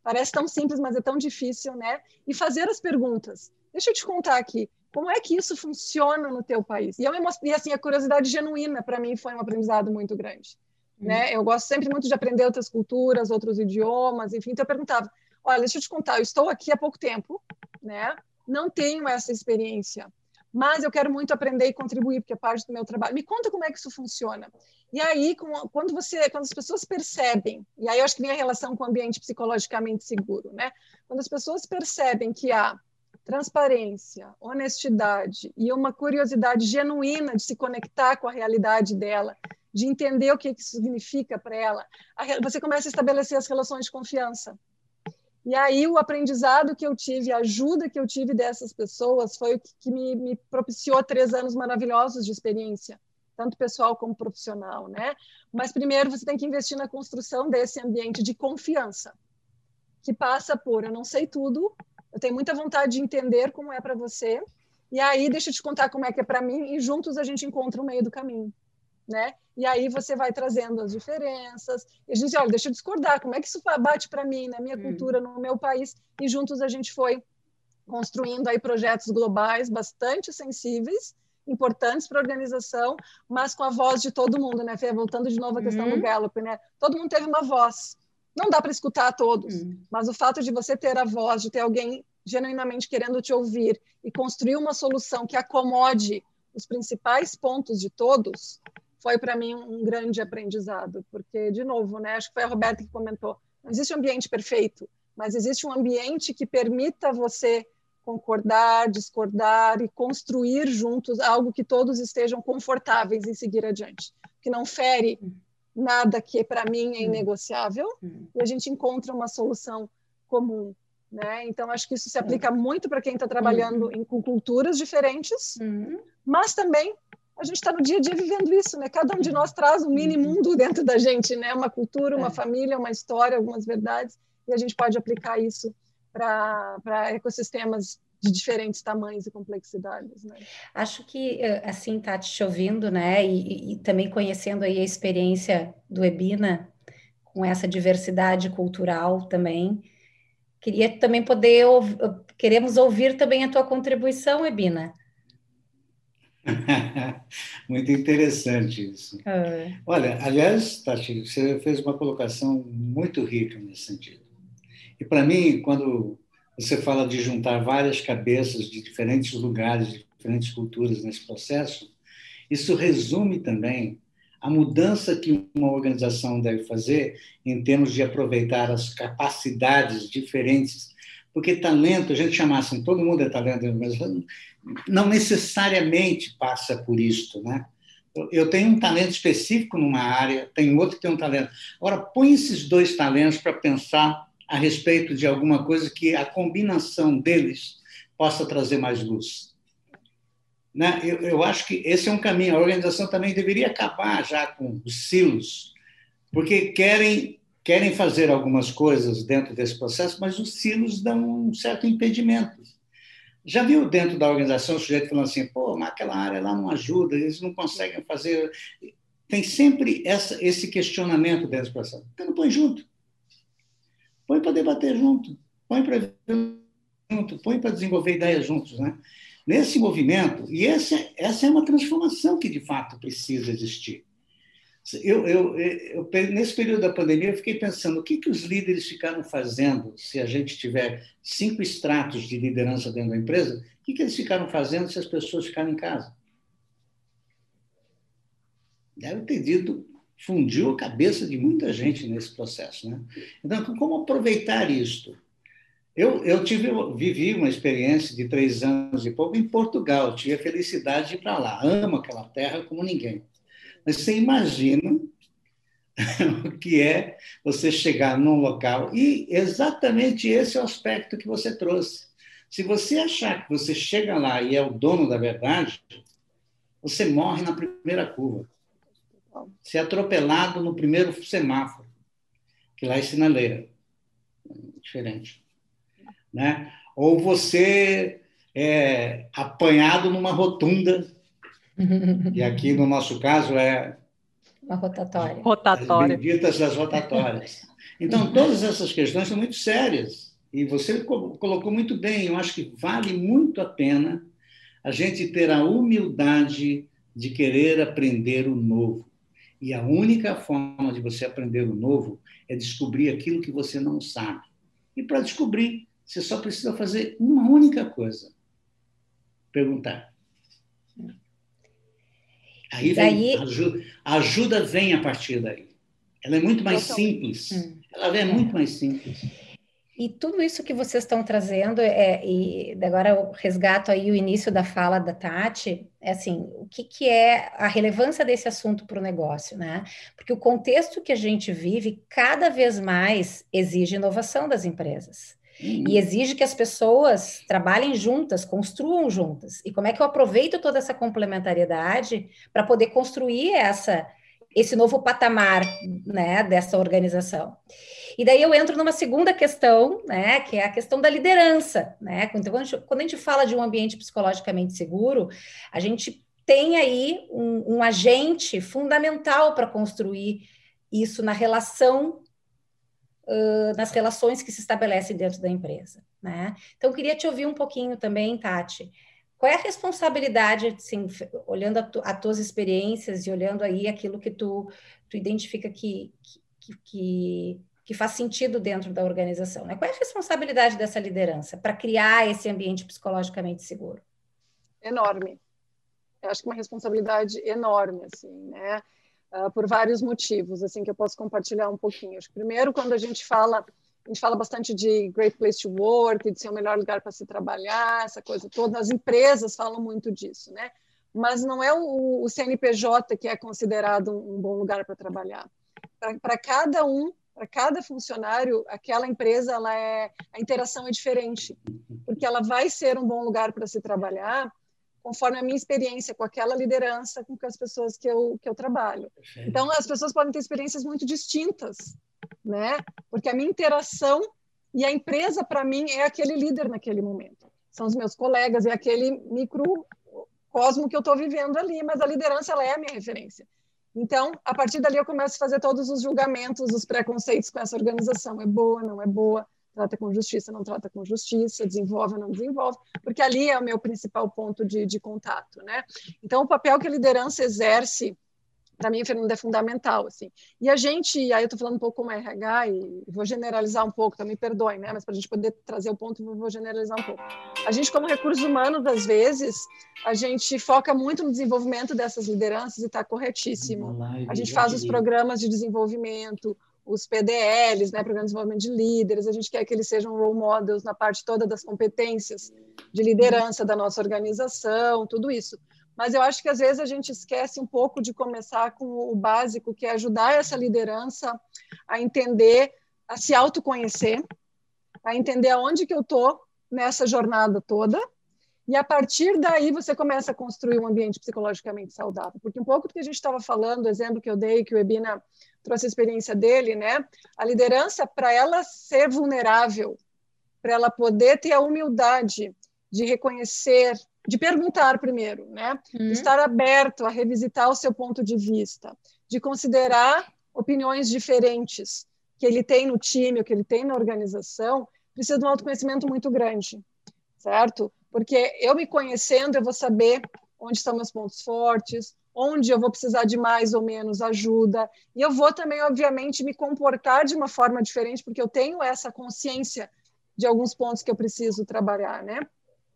Parece tão simples, mas é tão difícil, né? E fazer as perguntas. Deixa eu te contar aqui, como é que isso funciona no teu país? E, eu, e assim, a curiosidade genuína para mim foi um aprendizado muito grande. Né? Uhum. Eu gosto sempre muito de aprender outras culturas, outros idiomas, enfim. Então eu perguntava: olha, deixa eu te contar, eu estou aqui há pouco tempo, né? Não tenho essa experiência, mas eu quero muito aprender e contribuir porque é parte do meu trabalho. Me conta como é que isso funciona. E aí, quando você, quando as pessoas percebem, e aí eu acho que vem a relação com o ambiente psicologicamente seguro, né? Quando as pessoas percebem que há transparência, honestidade e uma curiosidade genuína de se conectar com a realidade dela, de entender o que isso significa para ela, você começa a estabelecer as relações de confiança. E aí o aprendizado que eu tive, a ajuda que eu tive dessas pessoas foi o que me, me propiciou três anos maravilhosos de experiência, tanto pessoal como profissional, né? Mas primeiro você tem que investir na construção desse ambiente de confiança, que passa por eu não sei tudo, eu tenho muita vontade de entender como é para você, e aí deixa eu te contar como é que é para mim, e juntos a gente encontra o meio do caminho né? E aí você vai trazendo as diferenças. E a gente diz, olha, deixa eu discordar, como é que isso bate para mim, na minha hum. cultura, no meu país? E juntos a gente foi construindo aí projetos globais bastante sensíveis, importantes para a organização, mas com a voz de todo mundo, né, Fê? Voltando de novo à questão do uhum. Gallup, né? Todo mundo teve uma voz. Não dá para escutar a todos, uhum. mas o fato de você ter a voz, de ter alguém genuinamente querendo te ouvir e construir uma solução que acomode os principais pontos de todos, foi para mim um grande aprendizado, porque, de novo, né, acho que foi a Roberta que comentou, não existe um ambiente perfeito, mas existe um ambiente que permita você concordar, discordar e construir juntos algo que todos estejam confortáveis em seguir adiante, que não fere nada que para mim é inegociável e a gente encontra uma solução comum, né? Então acho que isso se aplica muito para quem está trabalhando em, com culturas diferentes, mas também a gente está no dia a dia vivendo isso, né? Cada um de nós traz um mini uhum. mundo dentro da gente, né? Uma cultura, uma é. família, uma história, algumas verdades, e a gente pode aplicar isso para ecossistemas de diferentes tamanhos e complexidades, né? Acho que, eh, assim, tá te ouvindo, né? E, e também conhecendo aí a experiência do Ebina, com essa diversidade cultural também, queria também poder, queremos ouvir também a tua contribuição, Ebina, Muito interessante isso. É. Olha, aliás, Tati, você fez uma colocação muito rica nesse sentido. E para mim, quando você fala de juntar várias cabeças de diferentes lugares, de diferentes culturas nesse processo, isso resume também a mudança que uma organização deve fazer em termos de aproveitar as capacidades diferentes. Porque talento, a gente chama assim, todo mundo é talento, mas não necessariamente passa por isto, né? Eu tenho um talento específico numa área, tem outro que tem um talento. Agora, põe esses dois talentos para pensar a respeito de alguma coisa que a combinação deles possa trazer mais luz. Né? Eu, eu acho que esse é um caminho. A organização também deveria acabar já com os silos, porque querem querem fazer algumas coisas dentro desse processo, mas os silos dão um certo impedimento. Já viu dentro da organização o sujeito falando assim, pô, mas aquela área lá não ajuda, eles não conseguem fazer. Tem sempre essa, esse questionamento dentro do processo. Então não põe junto. Põe para debater junto, põe para junto, põe para desenvolver ideias juntos, né? Nesse movimento, e essa, essa é uma transformação que de fato precisa existir. Eu, eu, eu, nesse período da pandemia, eu fiquei pensando o que, que os líderes ficaram fazendo se a gente tiver cinco estratos de liderança dentro da empresa, o que, que eles ficaram fazendo se as pessoas ficaram em casa? Deve ter dito, fundiu a cabeça de muita gente nesse processo. Né? Então, como aproveitar isto? Eu, eu tive, vivi uma experiência de três anos e pouco em Portugal, tive a felicidade de ir para lá, amo aquela terra como ninguém. Mas você imagina o que é você chegar num local e exatamente esse é o aspecto que você trouxe. Se você achar que você chega lá e é o dono da verdade, você morre na primeira curva. Você é atropelado no primeiro semáforo, que lá é sinaleira. Diferente. Né? Ou você é apanhado numa rotunda e aqui, no nosso caso, é. Uma rotatória. Rotatória. As benditas das rotatórias. Então, todas essas questões são muito sérias. E você colocou muito bem. Eu acho que vale muito a pena a gente ter a humildade de querer aprender o novo. E a única forma de você aprender o novo é descobrir aquilo que você não sabe. E para descobrir, você só precisa fazer uma única coisa: perguntar. Aí vem, ajuda, a ajuda vem a partir daí. Ela é muito mais simples. Hum. Ela é muito mais simples. E tudo isso que vocês estão trazendo, é, e agora eu resgato aí o início da fala da Tati, é assim, o que, que é a relevância desse assunto para o negócio, né? Porque o contexto que a gente vive cada vez mais exige inovação das empresas. Uhum. E exige que as pessoas trabalhem juntas, construam juntas. E como é que eu aproveito toda essa complementariedade para poder construir essa, esse novo patamar né, dessa organização? E daí eu entro numa segunda questão, né, que é a questão da liderança. Né? Então, quando a gente, quando a gente fala de um ambiente psicologicamente seguro, a gente tem aí um, um agente fundamental para construir isso na relação uh, nas relações que se estabelecem dentro da empresa. Né? Então, queria te ouvir um pouquinho também, Tati. Qual é a responsabilidade, assim, olhando as tu, tuas experiências e olhando aí aquilo que tu, tu identifica que, que, que, que faz sentido dentro da organização? Né? Qual é a responsabilidade dessa liderança para criar esse ambiente psicologicamente seguro? Enorme. Eu acho que uma responsabilidade enorme, assim, né? Uh, por vários motivos, assim, que eu posso compartilhar um pouquinho. Primeiro, quando a gente fala, a gente fala bastante de great place to work, de ser o melhor lugar para se trabalhar, essa coisa toda. As empresas falam muito disso, né? Mas não é o, o CNPJ que é considerado um, um bom lugar para trabalhar. Para cada um, para cada funcionário, aquela empresa, ela é, a interação é diferente, porque ela vai ser um bom lugar para se trabalhar conforme a minha experiência com aquela liderança, com as pessoas que eu, que eu trabalho. Então, as pessoas podem ter experiências muito distintas, né? Porque a minha interação e a empresa, para mim, é aquele líder naquele momento. São os meus colegas, é aquele microcosmo que eu estou vivendo ali, mas a liderança, ela é a minha referência. Então, a partir dali, eu começo a fazer todos os julgamentos, os preconceitos com essa organização. É boa, não é boa? Trata com justiça, não trata com justiça, desenvolve ou não desenvolve, porque ali é o meu principal ponto de, de contato, né? Então, o papel que a liderança exerce para mim, Fernanda, é fundamental, assim. E a gente, aí eu estou falando um pouco como RH e vou generalizar um pouco, então me perdoem, né? Mas para a gente poder trazer o ponto, vou generalizar um pouco. A gente, como recursos humanos, às vezes, a gente foca muito no desenvolvimento dessas lideranças e está corretíssimo. A gente faz os programas de desenvolvimento, os PDLs, né, Programa de Desenvolvimento de Líderes, a gente quer que eles sejam role models na parte toda das competências de liderança da nossa organização, tudo isso mas eu acho que às vezes a gente esquece um pouco de começar com o básico, que é ajudar essa liderança a entender, a se autoconhecer, a entender aonde que eu estou nessa jornada toda, e a partir daí você começa a construir um ambiente psicologicamente saudável. Porque um pouco do que a gente estava falando, o exemplo que eu dei, que o Ebina trouxe a experiência dele, né? A liderança, para ela ser vulnerável, para ela poder ter a humildade de reconhecer de perguntar primeiro, né? Uhum. Estar aberto a revisitar o seu ponto de vista, de considerar opiniões diferentes que ele tem no time, ou que ele tem na organização, precisa de um autoconhecimento muito grande, certo? Porque eu me conhecendo, eu vou saber onde estão meus pontos fortes, onde eu vou precisar de mais ou menos ajuda, e eu vou também, obviamente, me comportar de uma forma diferente, porque eu tenho essa consciência de alguns pontos que eu preciso trabalhar, né?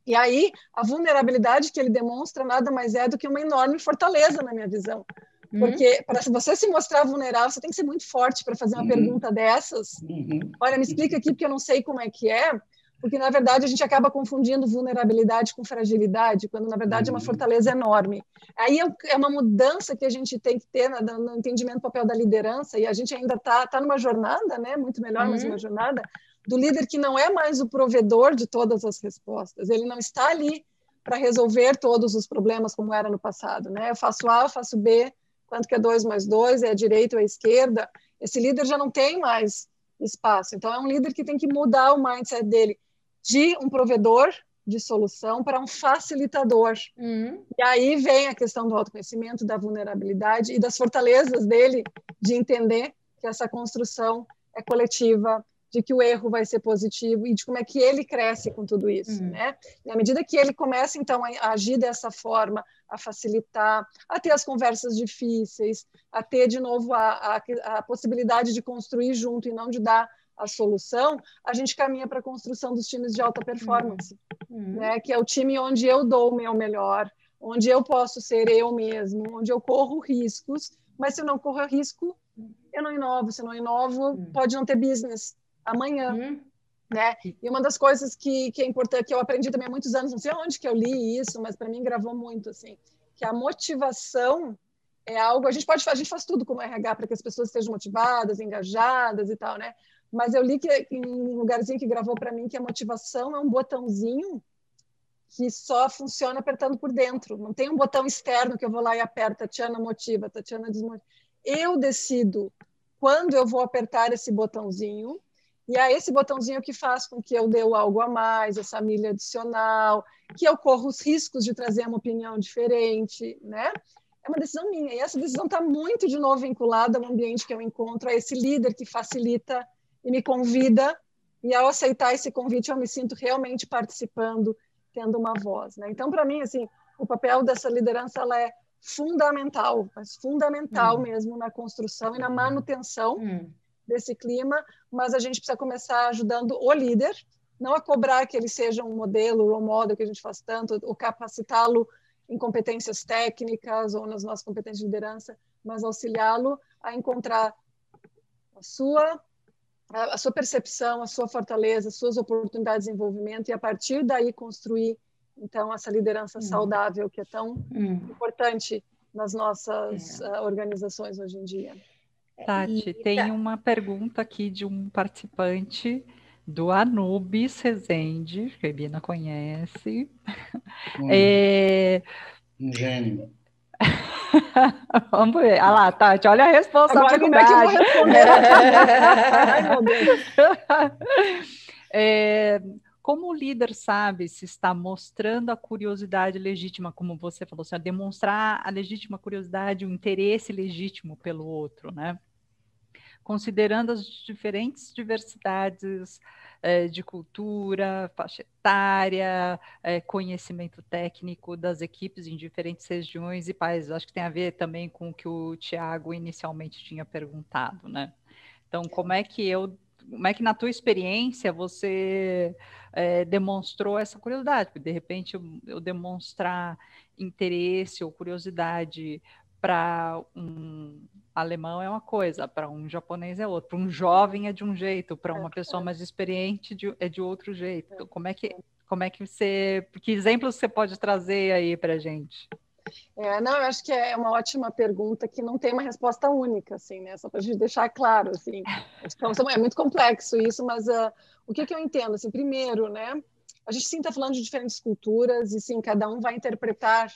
E aí, a vulnerabilidade que ele demonstra nada mais é do que uma enorme fortaleza, na minha visão. Uhum. Porque para você se mostrar vulnerável, você tem que ser muito forte para fazer uma uhum. pergunta dessas. Uhum. Olha, me explica aqui, porque eu não sei como é que é. Porque, na verdade, a gente acaba confundindo vulnerabilidade com fragilidade, quando, na verdade, é uma uhum. fortaleza enorme. Aí é, é uma mudança que a gente tem que ter no entendimento do papel da liderança, e a gente ainda está tá numa jornada, né? muito melhor, mas uma uhum. jornada, do líder que não é mais o provedor de todas as respostas. Ele não está ali para resolver todos os problemas como era no passado. Né? Eu faço A, eu faço B, quanto que é 2 mais 2, é a direita ou a esquerda. Esse líder já não tem mais espaço. Então, é um líder que tem que mudar o mindset dele de um provedor de solução para um facilitador. Uhum. E aí vem a questão do autoconhecimento, da vulnerabilidade e das fortalezas dele de entender que essa construção é coletiva, de que o erro vai ser positivo e de como é que ele cresce com tudo isso, uhum. né? E à medida que ele começa então a agir dessa forma, a facilitar, a ter as conversas difíceis, a ter de novo a, a, a possibilidade de construir junto e não de dar a solução, a gente caminha para a construção dos times de alta performance, uhum. né? Que é o time onde eu dou o meu melhor, onde eu posso ser eu mesmo, onde eu corro riscos, mas se eu não corro risco, eu não inovo. Se eu não inovo, uhum. pode não ter business, amanhã. Uhum. Né? E uma das coisas que, que é importante, que eu aprendi também há muitos anos, não sei onde que eu li isso, mas para mim gravou muito, assim, que a motivação é algo, a gente pode a gente faz tudo como RH para que as pessoas estejam motivadas, engajadas e tal, né? Mas eu li que em um lugarzinho que gravou para mim que a motivação é um botãozinho que só funciona apertando por dentro. Não tem um botão externo que eu vou lá e aperto, Tatiana motiva, Tatiana desmotiva. Eu decido quando eu vou apertar esse botãozinho e é esse botãozinho que faz com que eu dê algo a mais, essa milha adicional, que eu corro os riscos de trazer uma opinião diferente, né? É uma decisão minha. E essa decisão está muito, de novo, vinculada ao ambiente que eu encontro, a esse líder que facilita e me convida. E ao aceitar esse convite, eu me sinto realmente participando, tendo uma voz. Né? Então, para mim, assim, o papel dessa liderança ela é fundamental, mas fundamental hum. mesmo na construção e na manutenção hum desse clima, mas a gente precisa começar ajudando o líder, não a cobrar que ele seja um modelo, um model que a gente faz tanto, ou capacitá-lo em competências técnicas ou nas nossas competências de liderança, mas auxiliá-lo a encontrar a sua a sua percepção, a sua fortaleza, as suas oportunidades de desenvolvimento e a partir daí construir então essa liderança hum. saudável que é tão hum. importante nas nossas é. uh, organizações hoje em dia. Tati, e, tem tá. uma pergunta aqui de um participante do Anubis Rezende, que a Bina conhece. Hum, é... Um gênio. Vamos ver. Ah lá, Tati, olha a responsabilidade. Agora, como é que eu vou responder? Ai, meu Deus. É, como o líder sabe se está mostrando a curiosidade legítima, como você falou, assim, demonstrar a legítima curiosidade, o interesse legítimo pelo outro, né? Considerando as diferentes diversidades é, de cultura, faixa etária, é, conhecimento técnico das equipes em diferentes regiões e países. Acho que tem a ver também com o que o Tiago inicialmente tinha perguntado, né? Então, como é que eu como é que na tua experiência você é, demonstrou essa curiosidade? Porque de repente eu, eu demonstrar interesse ou curiosidade para um alemão é uma coisa, para um japonês é outro, para um jovem é de um jeito, para uma pessoa mais experiente de, é de outro jeito. Então, como é que como é que você, que exemplos você pode trazer aí para gente? É, não, eu acho que é uma ótima pergunta que não tem uma resposta única, assim, né? Só para a gente deixar claro, assim. Então, é muito complexo isso, mas uh, o que, que eu entendo, assim, primeiro, né? A gente sim está falando de diferentes culturas e sim cada um vai interpretar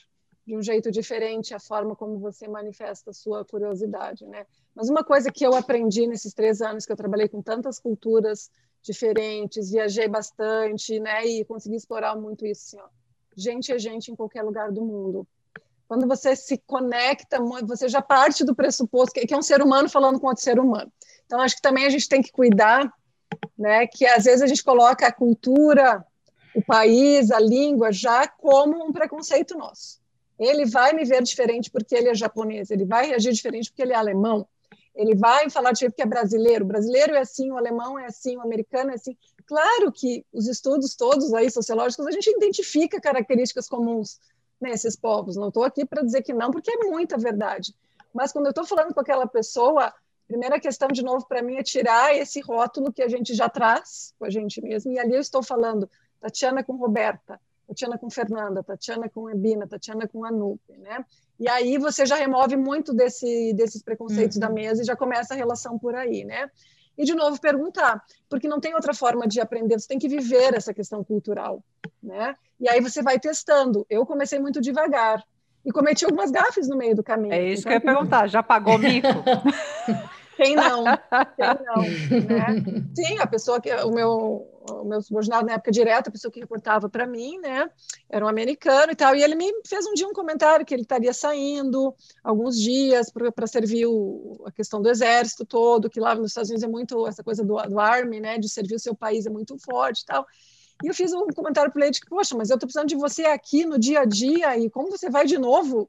de um jeito diferente a forma como você manifesta a sua curiosidade, né? Mas uma coisa que eu aprendi nesses três anos que eu trabalhei com tantas culturas diferentes, viajei bastante, né? E consegui explorar muito isso, assim, ó. Gente é gente em qualquer lugar do mundo. Quando você se conecta, você já parte do pressuposto que é um ser humano falando com outro ser humano. Então, acho que também a gente tem que cuidar, né? Que às vezes a gente coloca a cultura, o país, a língua já como um preconceito nosso. Ele vai me ver diferente porque ele é japonês, ele vai reagir diferente porque ele é alemão, ele vai falar diferente porque é brasileiro. O brasileiro é assim, o alemão é assim, o americano é assim. Claro que os estudos todos aí sociológicos a gente identifica características comuns nesses povos. Não estou aqui para dizer que não, porque é muita verdade. Mas quando eu estou falando com aquela pessoa, primeira questão de novo para mim é tirar esse rótulo que a gente já traz com a gente mesmo. E ali eu estou falando Tatiana com Roberta, Tatiana com Fernanda, Tatiana com Ebina, Tatiana com Anupe, né? E aí você já remove muito desse, desses preconceitos uhum. da mesa e já começa a relação por aí, né? E, de novo, perguntar, porque não tem outra forma de aprender, você tem que viver essa questão cultural, né? E aí você vai testando. Eu comecei muito devagar e cometi algumas gafes no meio do caminho. É isso então, que eu ia perguntar, já pagou mico? Quem não? Quem não? Né? Sim, a pessoa que o meu o meu subordinado na época direta, a pessoa que reportava para mim, né? Era um americano e tal. E ele me fez um dia um comentário que ele estaria saindo alguns dias para servir o, a questão do exército todo, que lá nos Estados Unidos é muito essa coisa do, do Army, né? De servir o seu país é muito forte e tal. E eu fiz um comentário para ele de que, poxa, mas eu estou precisando de você aqui no dia a dia e como você vai de novo?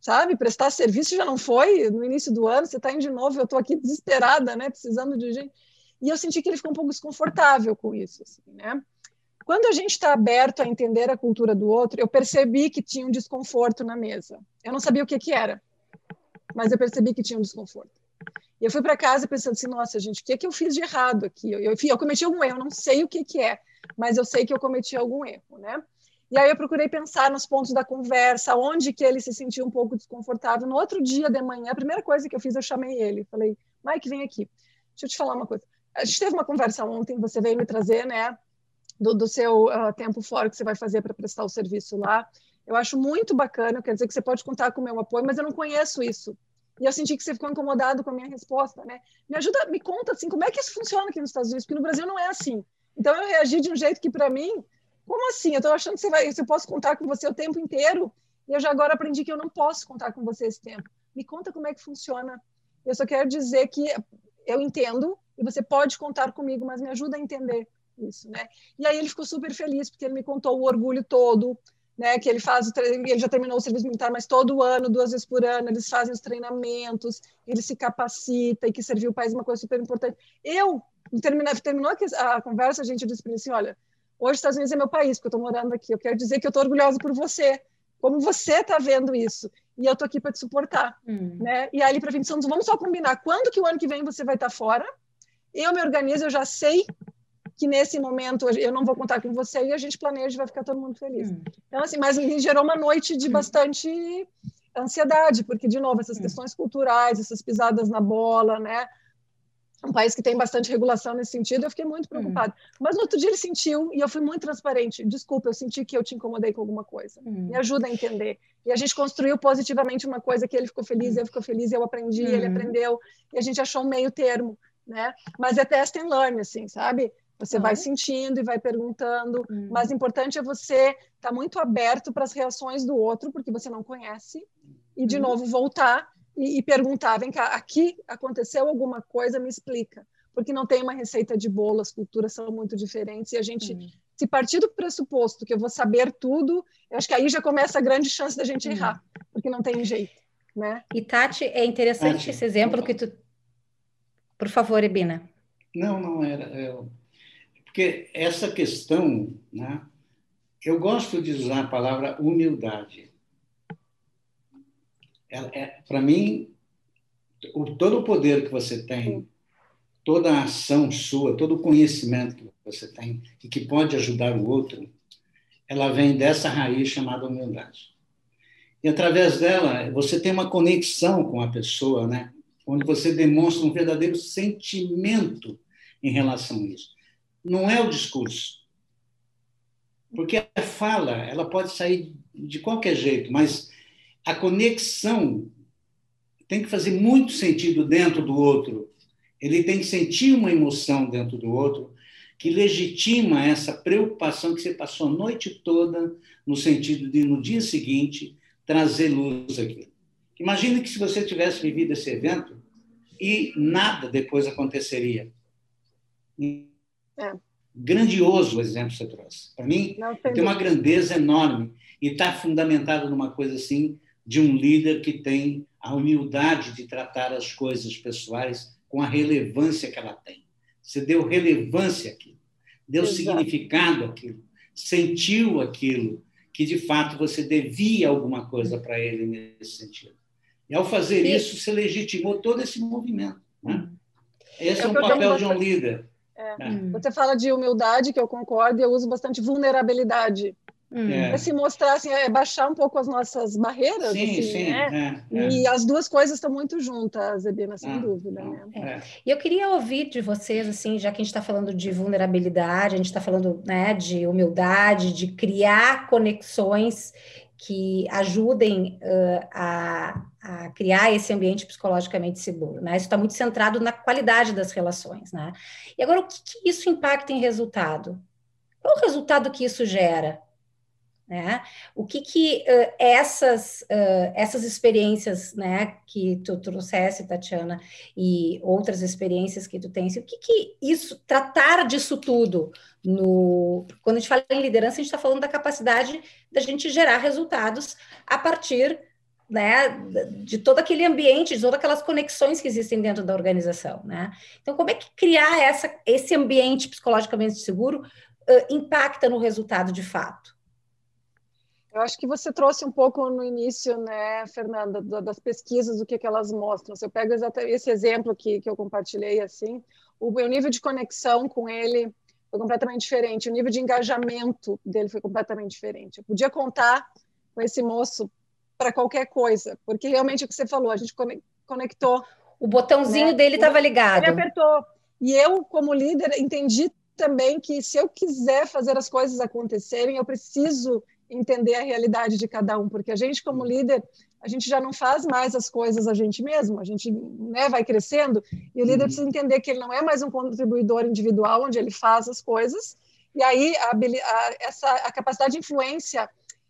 Sabe? Prestar serviço já não foi no início do ano, você está indo de novo, eu estou aqui desesperada, né? Precisando de gente. E eu senti que ele ficou um pouco desconfortável com isso, assim, né? Quando a gente está aberto a entender a cultura do outro, eu percebi que tinha um desconforto na mesa. Eu não sabia o que, que era, mas eu percebi que tinha um desconforto. E eu fui para casa pensando assim, nossa, gente, o que, que eu fiz de errado aqui? Eu, eu, eu cometi algum erro, não sei o que, que é, mas eu sei que eu cometi algum erro, né? E aí eu procurei pensar nos pontos da conversa, onde que ele se sentiu um pouco desconfortável. No outro dia de manhã, a primeira coisa que eu fiz, eu chamei ele. Falei, Mike, vem aqui. Deixa eu te falar uma coisa. A gente teve uma conversa ontem, você veio me trazer, né, do, do seu uh, tempo fora que você vai fazer para prestar o serviço lá. Eu acho muito bacana, quer dizer que você pode contar com o meu apoio, mas eu não conheço isso. E eu senti que você ficou incomodado com a minha resposta, né? Me ajuda, me conta assim, como é que isso funciona aqui nos Estados Unidos? Porque no Brasil não é assim. Então eu reagi de um jeito que para mim como assim? Eu estou achando que você vai, eu posso contar com você o tempo inteiro e eu já agora aprendi que eu não posso contar com você esse tempo. Me conta como é que funciona. Eu só quero dizer que eu entendo e você pode contar comigo, mas me ajuda a entender isso, né? E aí ele ficou super feliz porque ele me contou o orgulho todo, né? Que ele faz, ele já terminou o serviço militar, mas todo ano, duas vezes por ano, eles fazem os treinamentos, ele se capacita e que serviu o país uma coisa super importante. Eu terminou, terminou a conversa, a gente disse para ele assim, olha, Hoje, os Estados Unidos é meu país, porque eu estou morando aqui. Eu quero dizer que eu estou orgulhosa por você, como você está vendo isso. E eu estou aqui para te suportar. Hum. Né? E aí, para 20 anos, vamos só combinar. Quando que o ano que vem você vai estar tá fora? Eu me organizo, eu já sei que nesse momento eu não vou contar com você e a gente planeja e vai ficar todo mundo feliz. Hum. Então, assim, mas me gerou uma noite de hum. bastante ansiedade, porque, de novo, essas hum. questões culturais, essas pisadas na bola, né? Um país que tem bastante regulação nesse sentido, eu fiquei muito preocupada. Uhum. Mas no outro dia ele sentiu, e eu fui muito transparente. Desculpa, eu senti que eu te incomodei com alguma coisa. Uhum. Me ajuda a entender. E a gente construiu positivamente uma coisa que ele ficou feliz, uhum. eu ficou feliz, eu aprendi, ele uhum. aprendeu, e a gente achou um meio termo, né? Mas é test and learn, assim, sabe? Você vai sentindo e vai perguntando, uhum. mas o importante é você estar tá muito aberto para as reações do outro, porque você não conhece, e de uhum. novo voltar e, e perguntar, vem cá, aqui aconteceu alguma coisa, me explica. Porque não tem uma receita de bolo, as culturas são muito diferentes e a gente, uhum. se partir do pressuposto que eu vou saber tudo, eu acho que aí já começa a grande chance da gente uhum. errar, porque não tem jeito, né? E Tati, é interessante Tati, esse exemplo que tu... Por favor, Ebina. Não, não era... É... Porque essa questão, né? Eu gosto de usar a palavra humildade é, para mim, o, todo o poder que você tem, toda a ação sua, todo o conhecimento que você tem e que pode ajudar o outro, ela vem dessa raiz chamada humildade. E através dela, você tem uma conexão com a pessoa, né? onde você demonstra um verdadeiro sentimento em relação a isso. Não é o discurso. Porque a fala, ela pode sair de qualquer jeito, mas a conexão tem que fazer muito sentido dentro do outro. Ele tem que sentir uma emoção dentro do outro que legitima essa preocupação que você passou a noite toda no sentido de, no dia seguinte, trazer luz aqui. Imagine que se você tivesse vivido esse evento e nada depois aconteceria. É. Grandioso o exemplo que você trouxe. Para mim, Não, tem uma grandeza enorme e está fundamentado numa coisa assim de um líder que tem a humildade de tratar as coisas pessoais com a relevância que ela tem. Você deu relevância àquilo, deu Exato. significado àquilo, sentiu aquilo, que de fato você devia alguma coisa para ele nesse sentido. E ao fazer Sim. isso, você legitimou todo esse movimento. Né? Hum. Esse é, é um papel de um líder. É. É. Você fala de humildade, que eu concordo, e eu uso bastante vulnerabilidade. Hum. É. se mostrar, assim, é baixar um pouco as nossas barreiras, sim, assim, sim, né? É, é. E as duas coisas estão muito juntas, Ebina, sem ah, dúvida. Né? É. E eu queria ouvir de vocês, assim, já que a gente está falando de vulnerabilidade, a gente está falando né, de humildade, de criar conexões que ajudem uh, a, a, criar esse ambiente psicologicamente seguro, né? Isso está muito centrado na qualidade das relações, né? E agora, o que, que isso impacta em resultado? Qual o resultado que isso gera? Né? O que que uh, essas, uh, essas experiências né, que tu trouxesse, Tatiana, e outras experiências que tu tens, o que que isso, tratar disso tudo, no, quando a gente fala em liderança, a gente está falando da capacidade da gente gerar resultados a partir né, de todo aquele ambiente, de todas aquelas conexões que existem dentro da organização, né? Então, como é que criar essa, esse ambiente psicologicamente seguro uh, impacta no resultado de fato? Eu acho que você trouxe um pouco no início, né, Fernanda, das pesquisas, o que, que elas mostram. Se eu pego exatamente esse exemplo que, que eu compartilhei, assim, o meu nível de conexão com ele foi completamente diferente, o nível de engajamento dele foi completamente diferente. Eu podia contar com esse moço para qualquer coisa, porque realmente é o que você falou, a gente conectou. O botãozinho né? dele estava ligado. Ele apertou. E eu, como líder, entendi também que se eu quiser fazer as coisas acontecerem, eu preciso entender a realidade de cada um, porque a gente, como líder, a gente já não faz mais as coisas a gente mesmo, a gente né, vai crescendo, e o líder uhum. precisa entender que ele não é mais um contribuidor individual, onde ele faz as coisas, e aí a, a, essa, a capacidade de influência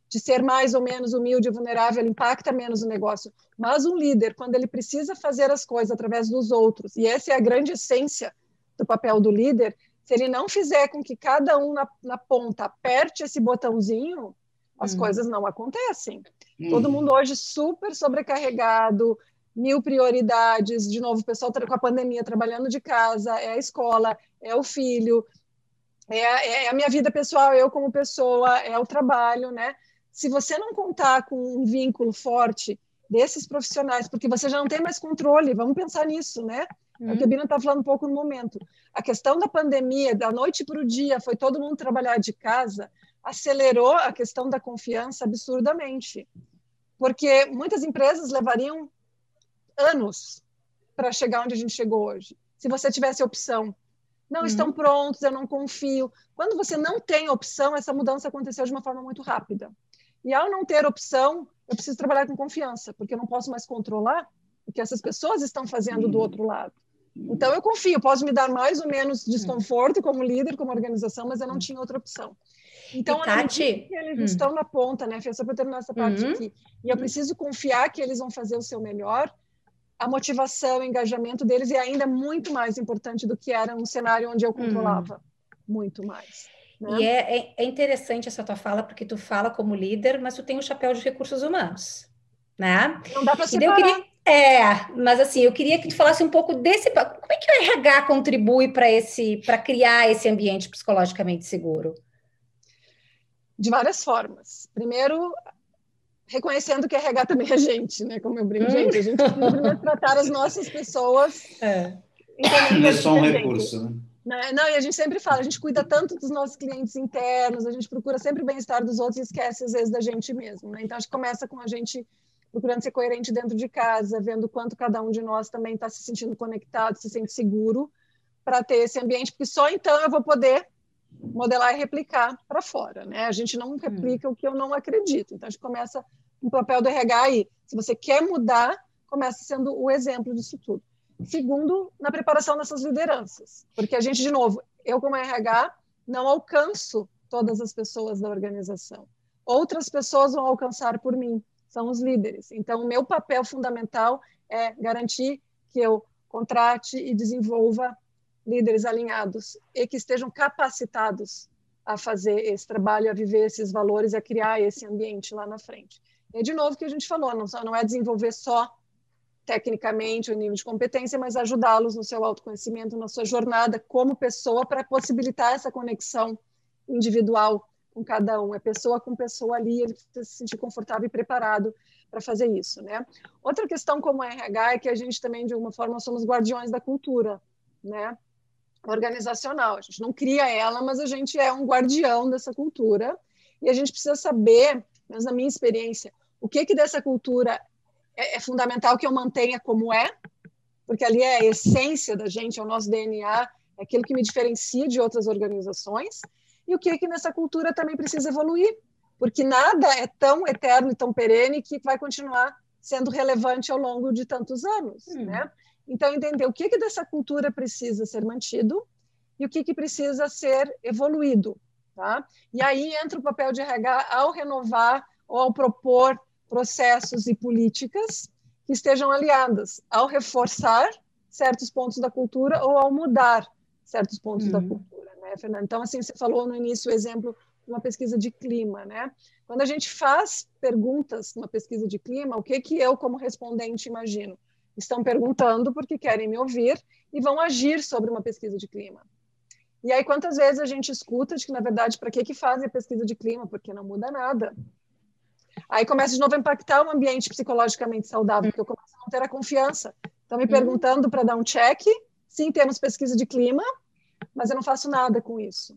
de ser mais ou menos humilde e vulnerável impacta menos o negócio. Mas um líder, quando ele precisa fazer as coisas através dos outros, e essa é a grande essência do papel do líder, se ele não fizer com que cada um na, na ponta aperte esse botãozinho, as hum. coisas não acontecem. Hum. Todo mundo hoje super sobrecarregado, mil prioridades. De novo, o pessoal com a pandemia trabalhando de casa, é a escola, é o filho, é, é a minha vida pessoal, eu como pessoa, é o trabalho, né? Se você não contar com um vínculo forte desses profissionais, porque você já não tem mais controle, vamos pensar nisso, né? É o que a uhum. Bina está falando um pouco no momento. A questão da pandemia, da noite para o dia, foi todo mundo trabalhar de casa acelerou a questão da confiança absurdamente, porque muitas empresas levariam anos para chegar onde a gente chegou hoje. Se você tivesse opção, não uhum. estão prontos, eu não confio. Quando você não tem opção, essa mudança aconteceu de uma forma muito rápida. E ao não ter opção, eu preciso trabalhar com confiança, porque eu não posso mais controlar o que essas pessoas estão fazendo uhum. do outro lado. Então eu confio, posso me dar mais ou menos desconforto como líder, como organização, mas eu não uhum. tinha outra opção. Então, e Tati, eles hum. estão na ponta, né, Fê? Só para terminar essa parte uhum. aqui. E eu preciso confiar que eles vão fazer o seu melhor. a motivação, o engajamento deles é ainda muito mais importante do que era um cenário onde eu controlava. Hum. Muito mais. Né? E é, é, é, interessante essa tua fala, porque tu fala como líder, mas tu tem o chapéu de recursos humanos, né? Não dá para separar. Queria, é, mas assim, eu queria que tu falasse um pouco desse... Como é que o RH contribui para esse, para criar esse ambiente psicologicamente seguro? De várias formas. Primeiro, reconhecendo que RH também é gente, né? Como eu brinco, hum. gente, a gente precisa tratar as nossas pessoas. É. Não é só um recurso, né? Né? Não, e a gente sempre fala, a gente cuida tanto dos nossos clientes internos, a gente procura sempre o bem-estar dos outros e esquece às vezes da gente mesmo, né? Então acho que começa com a gente procurando ser coerente dentro de casa, vendo quanto cada um de nós também está se sentindo conectado, se sente seguro para ter esse ambiente, porque só então eu vou poder modelar e replicar para fora, né? A gente não replica hum. o que eu não acredito. Então a gente começa um papel do RH aí. Se você quer mudar, começa sendo o exemplo disso tudo. Segundo, na preparação dessas lideranças, porque a gente, de novo, eu como RH não alcanço todas as pessoas da organização. Outras pessoas vão alcançar por mim, são os líderes. Então, o meu papel fundamental é garantir que eu contrate e desenvolva líderes alinhados e que estejam capacitados a fazer esse trabalho, a viver esses valores, a criar esse ambiente lá na frente. E, de novo, que a gente falou, não, não é desenvolver só tecnicamente o nível de competência, mas ajudá-los no seu autoconhecimento, na sua jornada como pessoa, para possibilitar essa conexão individual com cada um. É pessoa com pessoa ali, ele precisa se sentir confortável e preparado para fazer isso, né? Outra questão como RH é que a gente também, de alguma forma, somos guardiões da cultura, né? Organizacional. A gente não cria ela, mas a gente é um guardião dessa cultura e a gente precisa saber, mas na minha experiência, o que que dessa cultura é, é fundamental que eu mantenha como é, porque ali é a essência da gente, é o nosso DNA, é aquilo que me diferencia de outras organizações, e o que, que nessa cultura também precisa evoluir, porque nada é tão eterno e tão perene que vai continuar sendo relevante ao longo de tantos anos, hum. né? Então, entender o que, que dessa cultura precisa ser mantido e o que, que precisa ser evoluído, tá? E aí entra o papel de RH ao renovar ou ao propor processos e políticas que estejam aliadas ao reforçar certos pontos da cultura ou ao mudar certos pontos uhum. da cultura, né, Fernanda? Então, assim, você falou no início o exemplo de uma pesquisa de clima, né? Quando a gente faz perguntas numa pesquisa de clima, o que que eu, como respondente, imagino? Estão perguntando porque querem me ouvir e vão agir sobre uma pesquisa de clima. E aí, quantas vezes a gente escuta de que, na verdade, para que, que fazem a pesquisa de clima? Porque não muda nada. Aí começa de novo a impactar o ambiente psicologicamente saudável, porque eu começo a não ter a confiança. Estão me uhum. perguntando para dar um check, sim, temos pesquisa de clima, mas eu não faço nada com isso.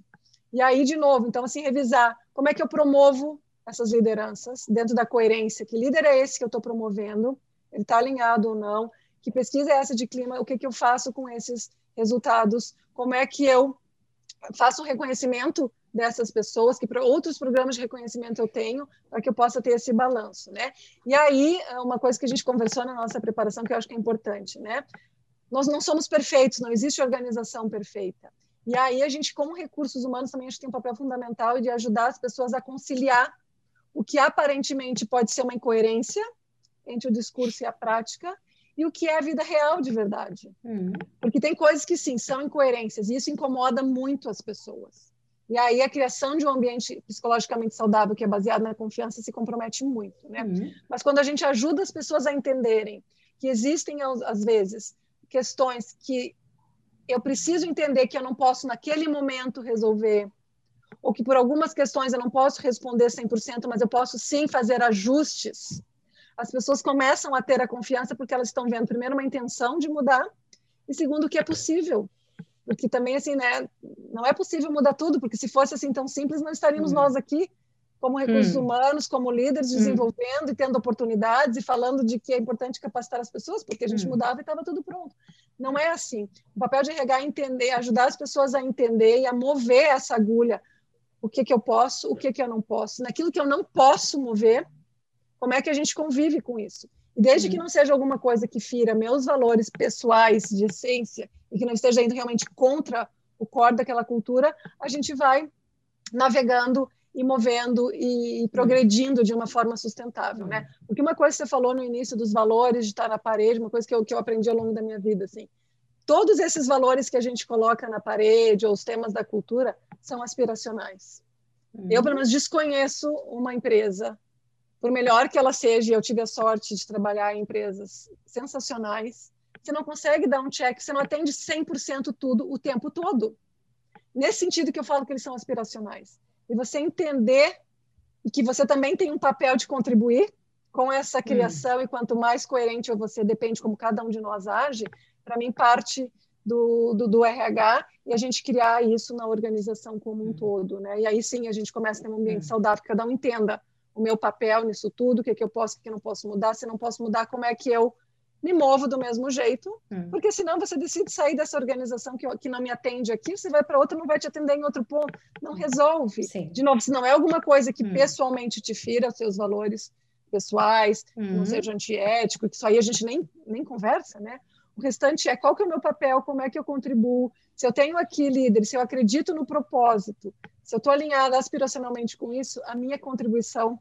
E aí, de novo, então, assim, revisar como é que eu promovo essas lideranças dentro da coerência. Que líder é esse que eu estou promovendo? Ele está alinhado ou não? Que pesquisa é essa de clima? O que, que eu faço com esses resultados? Como é que eu faço o reconhecimento dessas pessoas, que para outros programas de reconhecimento eu tenho, para que eu possa ter esse balanço, né? E aí, é uma coisa que a gente conversou na nossa preparação, que eu acho que é importante, né? Nós não somos perfeitos, não existe organização perfeita. E aí a gente, como recursos humanos, também acho que tem um papel fundamental de ajudar as pessoas a conciliar o que aparentemente pode ser uma incoerência entre o discurso e a prática, e o que é a vida real de verdade. Uhum. Porque tem coisas que, sim, são incoerências, e isso incomoda muito as pessoas. E aí a criação de um ambiente psicologicamente saudável que é baseado na confiança se compromete muito, né? Uhum. Mas quando a gente ajuda as pessoas a entenderem que existem às vezes questões que eu preciso entender que eu não posso naquele momento resolver, ou que por algumas questões eu não posso responder 100%, mas eu posso sim fazer ajustes. As pessoas começam a ter a confiança porque elas estão vendo primeiro uma intenção de mudar e segundo que é possível porque também, assim, né, não é possível mudar tudo, porque se fosse assim tão simples, não estaríamos hum. nós aqui, como recursos hum. humanos, como líderes, hum. desenvolvendo hum. e tendo oportunidades e falando de que é importante capacitar as pessoas, porque a gente hum. mudava e estava tudo pronto. Não é assim. O papel de RH é entender, ajudar as pessoas a entender e a mover essa agulha. O que, que eu posso, o que, que eu não posso. Naquilo que eu não posso mover, como é que a gente convive com isso? E desde que não seja alguma coisa que fira meus valores pessoais de essência e que não esteja indo realmente contra o core daquela cultura, a gente vai navegando e movendo e, progredindo de uma forma sustentável, né? Porque uma coisa que você falou no início dos valores de estar na parede, uma coisa que eu, que eu aprendi ao longo da minha vida, assim, todos esses valores que a gente coloca na parede ou os temas da cultura são aspiracionais. Uhum. Eu, pelo menos, desconheço uma empresa, por melhor que ela seja, eu tive a sorte de trabalhar em empresas sensacionais, você não consegue dar um check, você não atende 100% tudo o tempo todo. Nesse sentido que eu falo que eles são aspiracionais e você entender que você também tem um papel de contribuir com essa hum. criação, hum. e quanto mais coerente você depende como cada um de nós age, para mim parte do, do, do, RH e a gente criar isso na organização como um hum. todo, né? E aí sim a gente começa a ter um ambiente hum. saudável, cada um entenda o meu papel nisso tudo, o que, é que eu posso, o que, é que eu não posso mudar, se não posso mudar, como é que eu me movo do mesmo jeito, hum. porque senão você decide sair dessa organização que, que não me atende aqui, você vai para outra, não vai te atender em outro ponto, não resolve. Sim. De novo, se não é alguma coisa que hum. pessoalmente te fira os seus valores pessoais, hum. não seja antiético, que isso aí a gente nem, nem conversa, né? O restante é qual que é o meu papel, como é que eu contribuo, se eu tenho aqui líder, se eu acredito no propósito, se eu estou alinhada aspiracionalmente com isso, a minha contribuição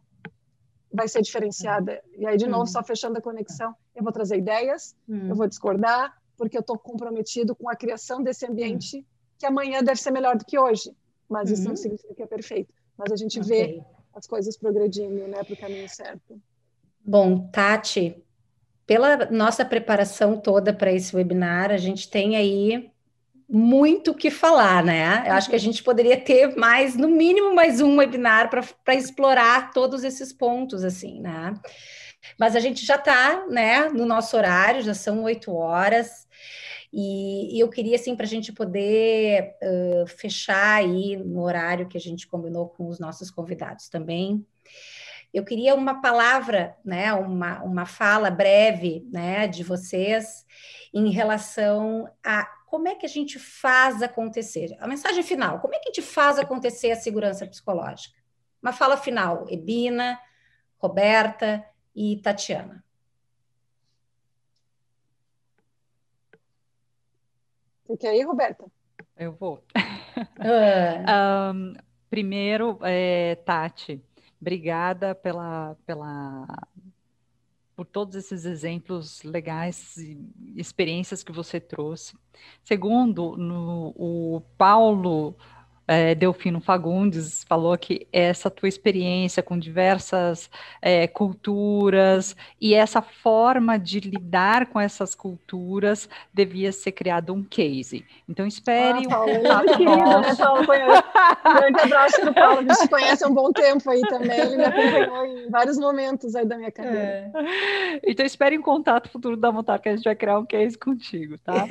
vai ser diferenciada. E aí, de novo, hum. só fechando a conexão, eu vou trazer ideias, hum. eu vou discordar, porque eu estou comprometido com a criação desse ambiente que amanhã deve ser melhor do que hoje. Mas isso não uhum. significa que é perfeito. Mas a gente okay. vê as coisas progredindo né, para o caminho certo. Bom, Tati, pela nossa preparação toda para esse webinar, a gente tem aí muito o que falar, né? Eu acho que a gente poderia ter mais, no mínimo, mais um webinar para explorar todos esses pontos, assim, né? Mas a gente já está, né, no nosso horário, já são oito horas, e, e, eu queria, assim, para a gente poder uh, fechar aí no horário que a gente combinou com os nossos convidados também, eu queria uma palavra, né, uma, uma fala breve, né, de vocês em relação a como é que a gente faz acontecer? A mensagem final, como é que a gente faz acontecer a segurança psicológica? Uma fala final, Ebina, Roberta e Tatiana. Você quer ir, Roberta? Eu vou. Ah. um, primeiro, é, Tati, obrigada pela, pela por todos esses exemplos legais e experiências que você trouxe. Segundo, no, o Paulo é, Delfino Fagundes falou que essa tua experiência com diversas é, culturas e essa forma de lidar com essas culturas devia ser criado um case. Então espere ah, Paulo, um é querido, né, Paulo? Grande abraço para o Paulo, a gente se conhece há um bom tempo aí também, ele me acompanhou em vários momentos aí da minha carreira. É. Então espere um contato futuro da vontade que a gente vai criar um case contigo, tá?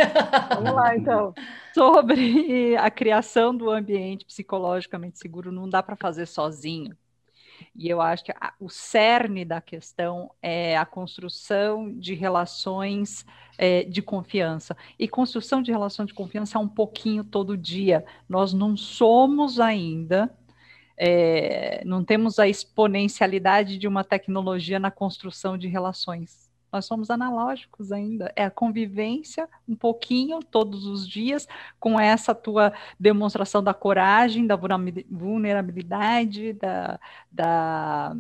Vamos lá, então. Sobre a criação do ambiente psicologicamente seguro não dá para fazer sozinho. E eu acho que a, o cerne da questão é a construção de relações é, de confiança. E construção de relação de confiança é um pouquinho todo dia. Nós não somos ainda, é, não temos a exponencialidade de uma tecnologia na construção de relações nós somos analógicos ainda. É a convivência um pouquinho todos os dias com essa tua demonstração da coragem, da vulnerabilidade, da, da,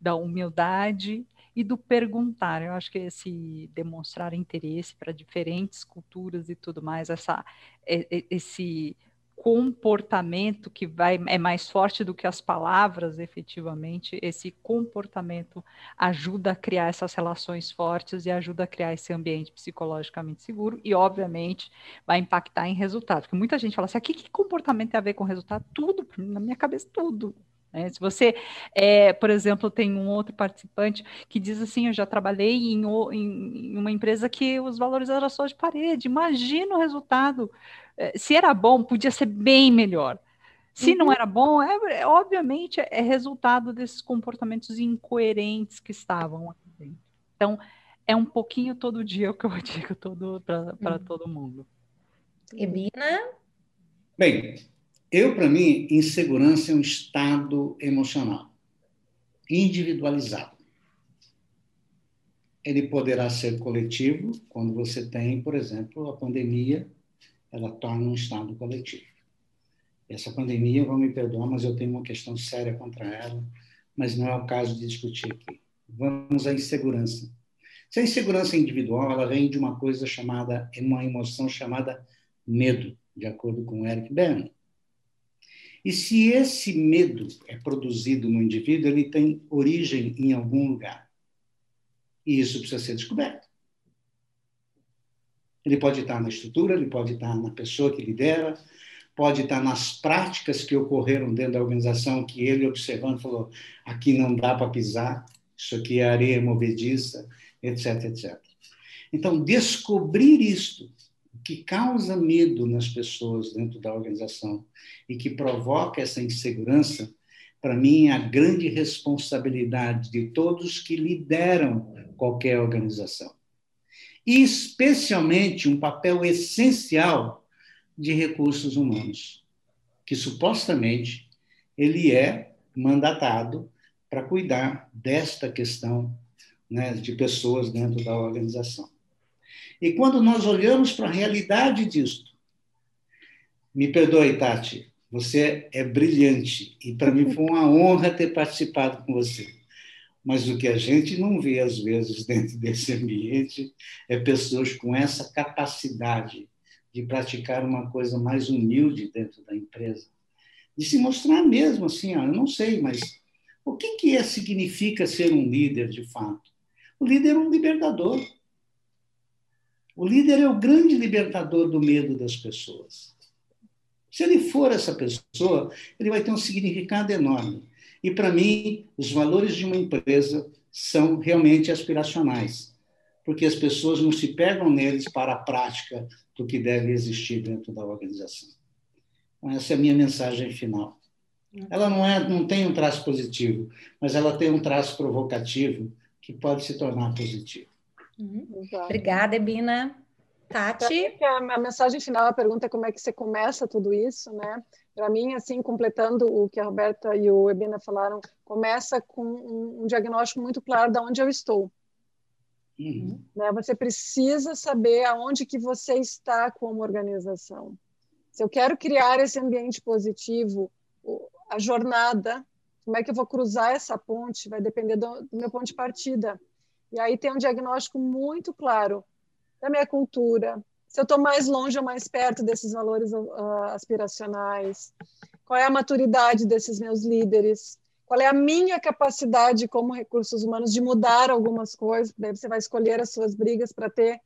da humildade e do perguntar. Eu acho que esse demonstrar interesse para diferentes culturas e tudo mais, essa, esse comportamento que vai é mais forte do que as palavras, efetivamente. Esse comportamento ajuda a criar essas relações fortes e ajuda a criar esse ambiente psicologicamente seguro e, obviamente, vai impactar em resultado. Porque muita gente fala assim: aqui que comportamento tem a ver com resultado? Tudo, na minha cabeça, tudo. Né? Se você, é, por exemplo, tem um outro participante que diz assim: Eu já trabalhei em, em, uma empresa que os valores eram só de parede, imagina o resultado. É, se era bom, podia ser bem melhor. Se uhum. não era bom, é, é, obviamente é resultado desses comportamentos incoerentes que estavam aqui dentro. Então, é um pouquinho todo dia o que eu digo para uhum. todo mundo. Ebina? Bem, eu, para mim, insegurança é um estado emocional individualizado. Ele poderá ser coletivo quando você tem, por exemplo, a pandemia, ela torna um estado coletivo. Essa pandemia, vão me perdoar, mas eu tenho uma questão séria contra ela, mas não é o caso de discutir aqui. Vamos à insegurança. Se a insegurança individual, ela vem de uma coisa chamada, uma emoção chamada medo, de acordo com Eric Berne. E se esse medo é produzido no indivíduo, ele tem origem em algum lugar. E isso precisa ser descoberto. Ele pode estar na estrutura, ele pode estar na pessoa que lidera, pode estar nas práticas que ocorreram dentro da organização, que ele observando falou: aqui não dá para pisar, isso aqui é areia movediça, etc, etc. Então, descobrir isto, que causa medo nas pessoas dentro da organização e que provoca essa insegurança, para mim, é a grande responsabilidade de todos que lideram qualquer organização. E, especialmente, um papel essencial de recursos humanos, que supostamente ele é mandatado para cuidar desta questão né, de pessoas dentro da organização. E quando nós olhamos para a realidade disso, me perdoe, Tati, você é brilhante e para mim foi uma honra ter participado com você. Mas o que a gente não vê às vezes dentro desse ambiente é pessoas com essa capacidade de praticar uma coisa mais humilde dentro da empresa, de se mostrar mesmo assim, ó, eu não sei, mas o que que é, significa ser um líder de fato? O líder é um libertador. O líder é o grande libertador do medo das pessoas. Se ele for essa pessoa, ele vai ter um significado enorme. E, para mim, os valores de uma empresa são realmente aspiracionais, porque as pessoas não se pegam neles para a prática do que deve existir dentro da organização. Então, essa é a minha mensagem final. Ela não, é, não tem um traço positivo, mas ela tem um traço provocativo que pode se tornar positivo. Uhum. Obrigada, Ebina. Tati? A, mensagem final, a pergunta é como é que você começa tudo isso, né? Para mim, assim, completando o que a Roberta e o Ebina falaram, começa com um, um diagnóstico muito claro de onde eu estou. Uhum. Né? Você precisa saber aonde que você está como organização. Se eu quero criar esse ambiente positivo, a jornada como é que eu vou cruzar essa ponte? Vai depender do, do meu ponto de partida. E aí tem um diagnóstico muito claro da minha cultura, se eu estou mais longe ou mais perto desses valores uh, aspiracionais, qual é a maturidade desses meus líderes, qual é a minha capacidade como recursos humanos de mudar algumas coisas, daí você vai escolher as suas brigas para ter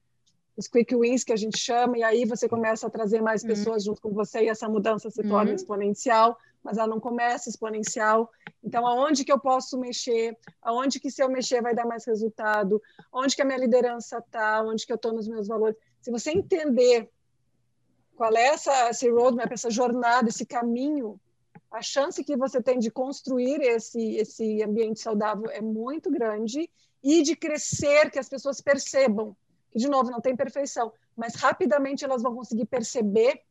os quick wins que a gente chama, e aí você começa a trazer mais uhum. pessoas uhum. junto com você e essa mudança se torna uhum. exponencial, mas ela não começa exponencial. Então, aonde que eu posso mexer? Aonde que se eu mexer vai dar mais resultado? Onde que a minha liderança está? Onde que eu estou nos meus valores? Se você entender qual é essa, esse roadmap, essa jornada, esse caminho, a chance que você tem de construir esse, esse ambiente saudável é muito grande e de crescer, que as pessoas percebam que, de novo, não tem perfeição, mas rapidamente elas vão conseguir perceber,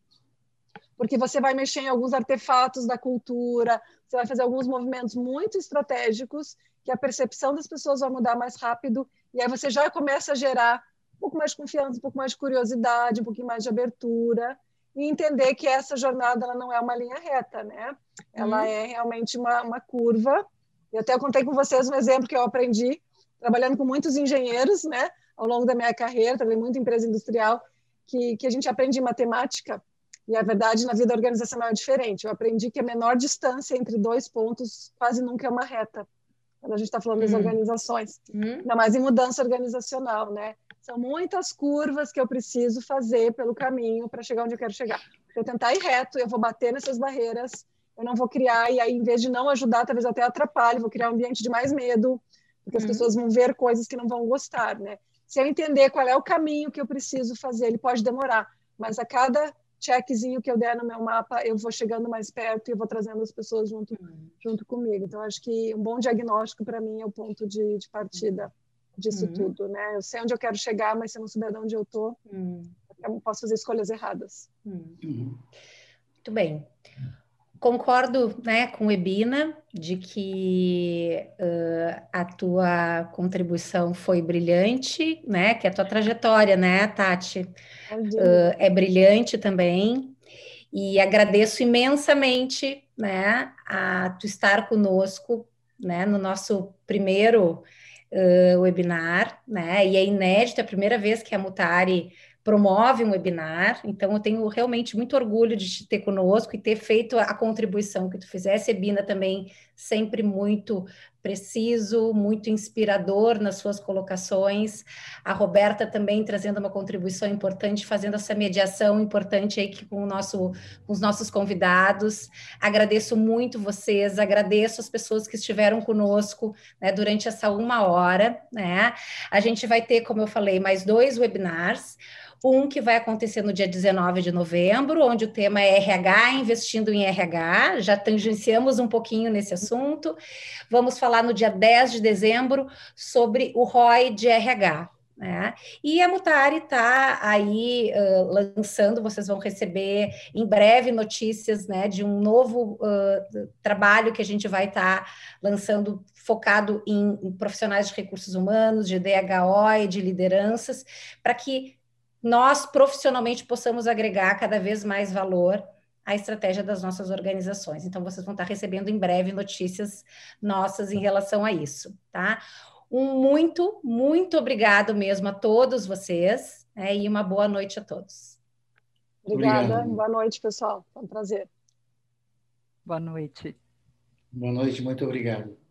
porque você vai mexer em alguns artefatos da cultura, você vai fazer alguns movimentos muito estratégicos, que a percepção das pessoas vai mudar mais rápido, e aí você já começa a gerar um pouco mais de confiança, um pouco mais de curiosidade, um pouquinho mais de abertura, e entender que essa jornada ela não é uma linha reta, né? Ela uhum. é realmente uma, uma curva. E até eu contei com vocês um exemplo que eu aprendi trabalhando com muitos engenheiros, né? ao longo da minha carreira, trabalhei muito em empresa industrial, que, que a gente aprende matemática, e a verdade na vida organizacional é diferente. Eu aprendi que a menor distância entre dois pontos quase nunca é uma reta, quando a gente está falando das uhum. organizações, uhum. ainda mais em mudança organizacional, né? São muitas curvas que eu preciso fazer pelo caminho para chegar onde eu quero chegar. Se eu tentar ir reto, eu vou bater nessas barreiras, eu não vou criar, e aí, em vez de não ajudar, talvez até atrapalhe, vou criar um ambiente de mais medo, porque as uhum. pessoas vão ver coisas que não vão gostar, né? Se eu entender qual é o caminho que eu preciso fazer, ele pode demorar, mas a cada checkzinho que eu der no meu mapa, eu vou chegando mais perto e eu vou trazendo as pessoas junto, uhum. junto comigo. Então, acho que um bom diagnóstico para mim é o ponto de, de partida disso uhum. tudo, né? Eu sei onde eu quero chegar, mas se eu não souber de onde eu estou, uhum. eu posso fazer escolhas erradas. Uhum. Muito bem. Concordo né, com Ebina de que uh, a tua contribuição foi brilhante, né? Que a tua trajetória, né, Tati, uh, é brilhante também. e agradeço imensamente, né, a tu estar conosco, né, no nosso primeiro uh, webinar, né, e é inédito, é a primeira vez que a Mutari promove um webinar, então eu tenho realmente muito orgulho de te ter conosco e ter feito a contribuição que tu fizesse, Ebina também sempre muito preciso, muito inspirador nas suas colocações, a Roberta também trazendo uma contribuição importante, fazendo essa mediação importante aí com, o nosso, com os nossos convidados, agradeço muito vocês, agradeço as pessoas que estiveram conosco né, durante essa uma hora, né, a gente vai ter, como eu falei, mais dois webinars, um que vai acontecer no dia 19 de novembro, onde o tema é RH, investindo em RH, já tangenciamos um pouquinho nesse assunto. Vamos falar no dia 10 de dezembro sobre o ROI de RH. Né? E a Mutari está aí uh, lançando, vocês vão receber em breve notícias né, de um novo uh, trabalho que a gente vai estar tá lançando focado em, em profissionais de recursos humanos, de DHO e de lideranças, para que nós profissionalmente possamos agregar cada vez mais valor à estratégia das nossas organizações. Então, vocês vão estar recebendo em breve notícias nossas em relação a isso, tá? Um muito, muito obrigado mesmo a todos vocês né, e uma boa noite a todos. Obrigada, Obrigado. boa noite, pessoal. Foi um prazer. Boa noite. Boa noite, muito obrigado.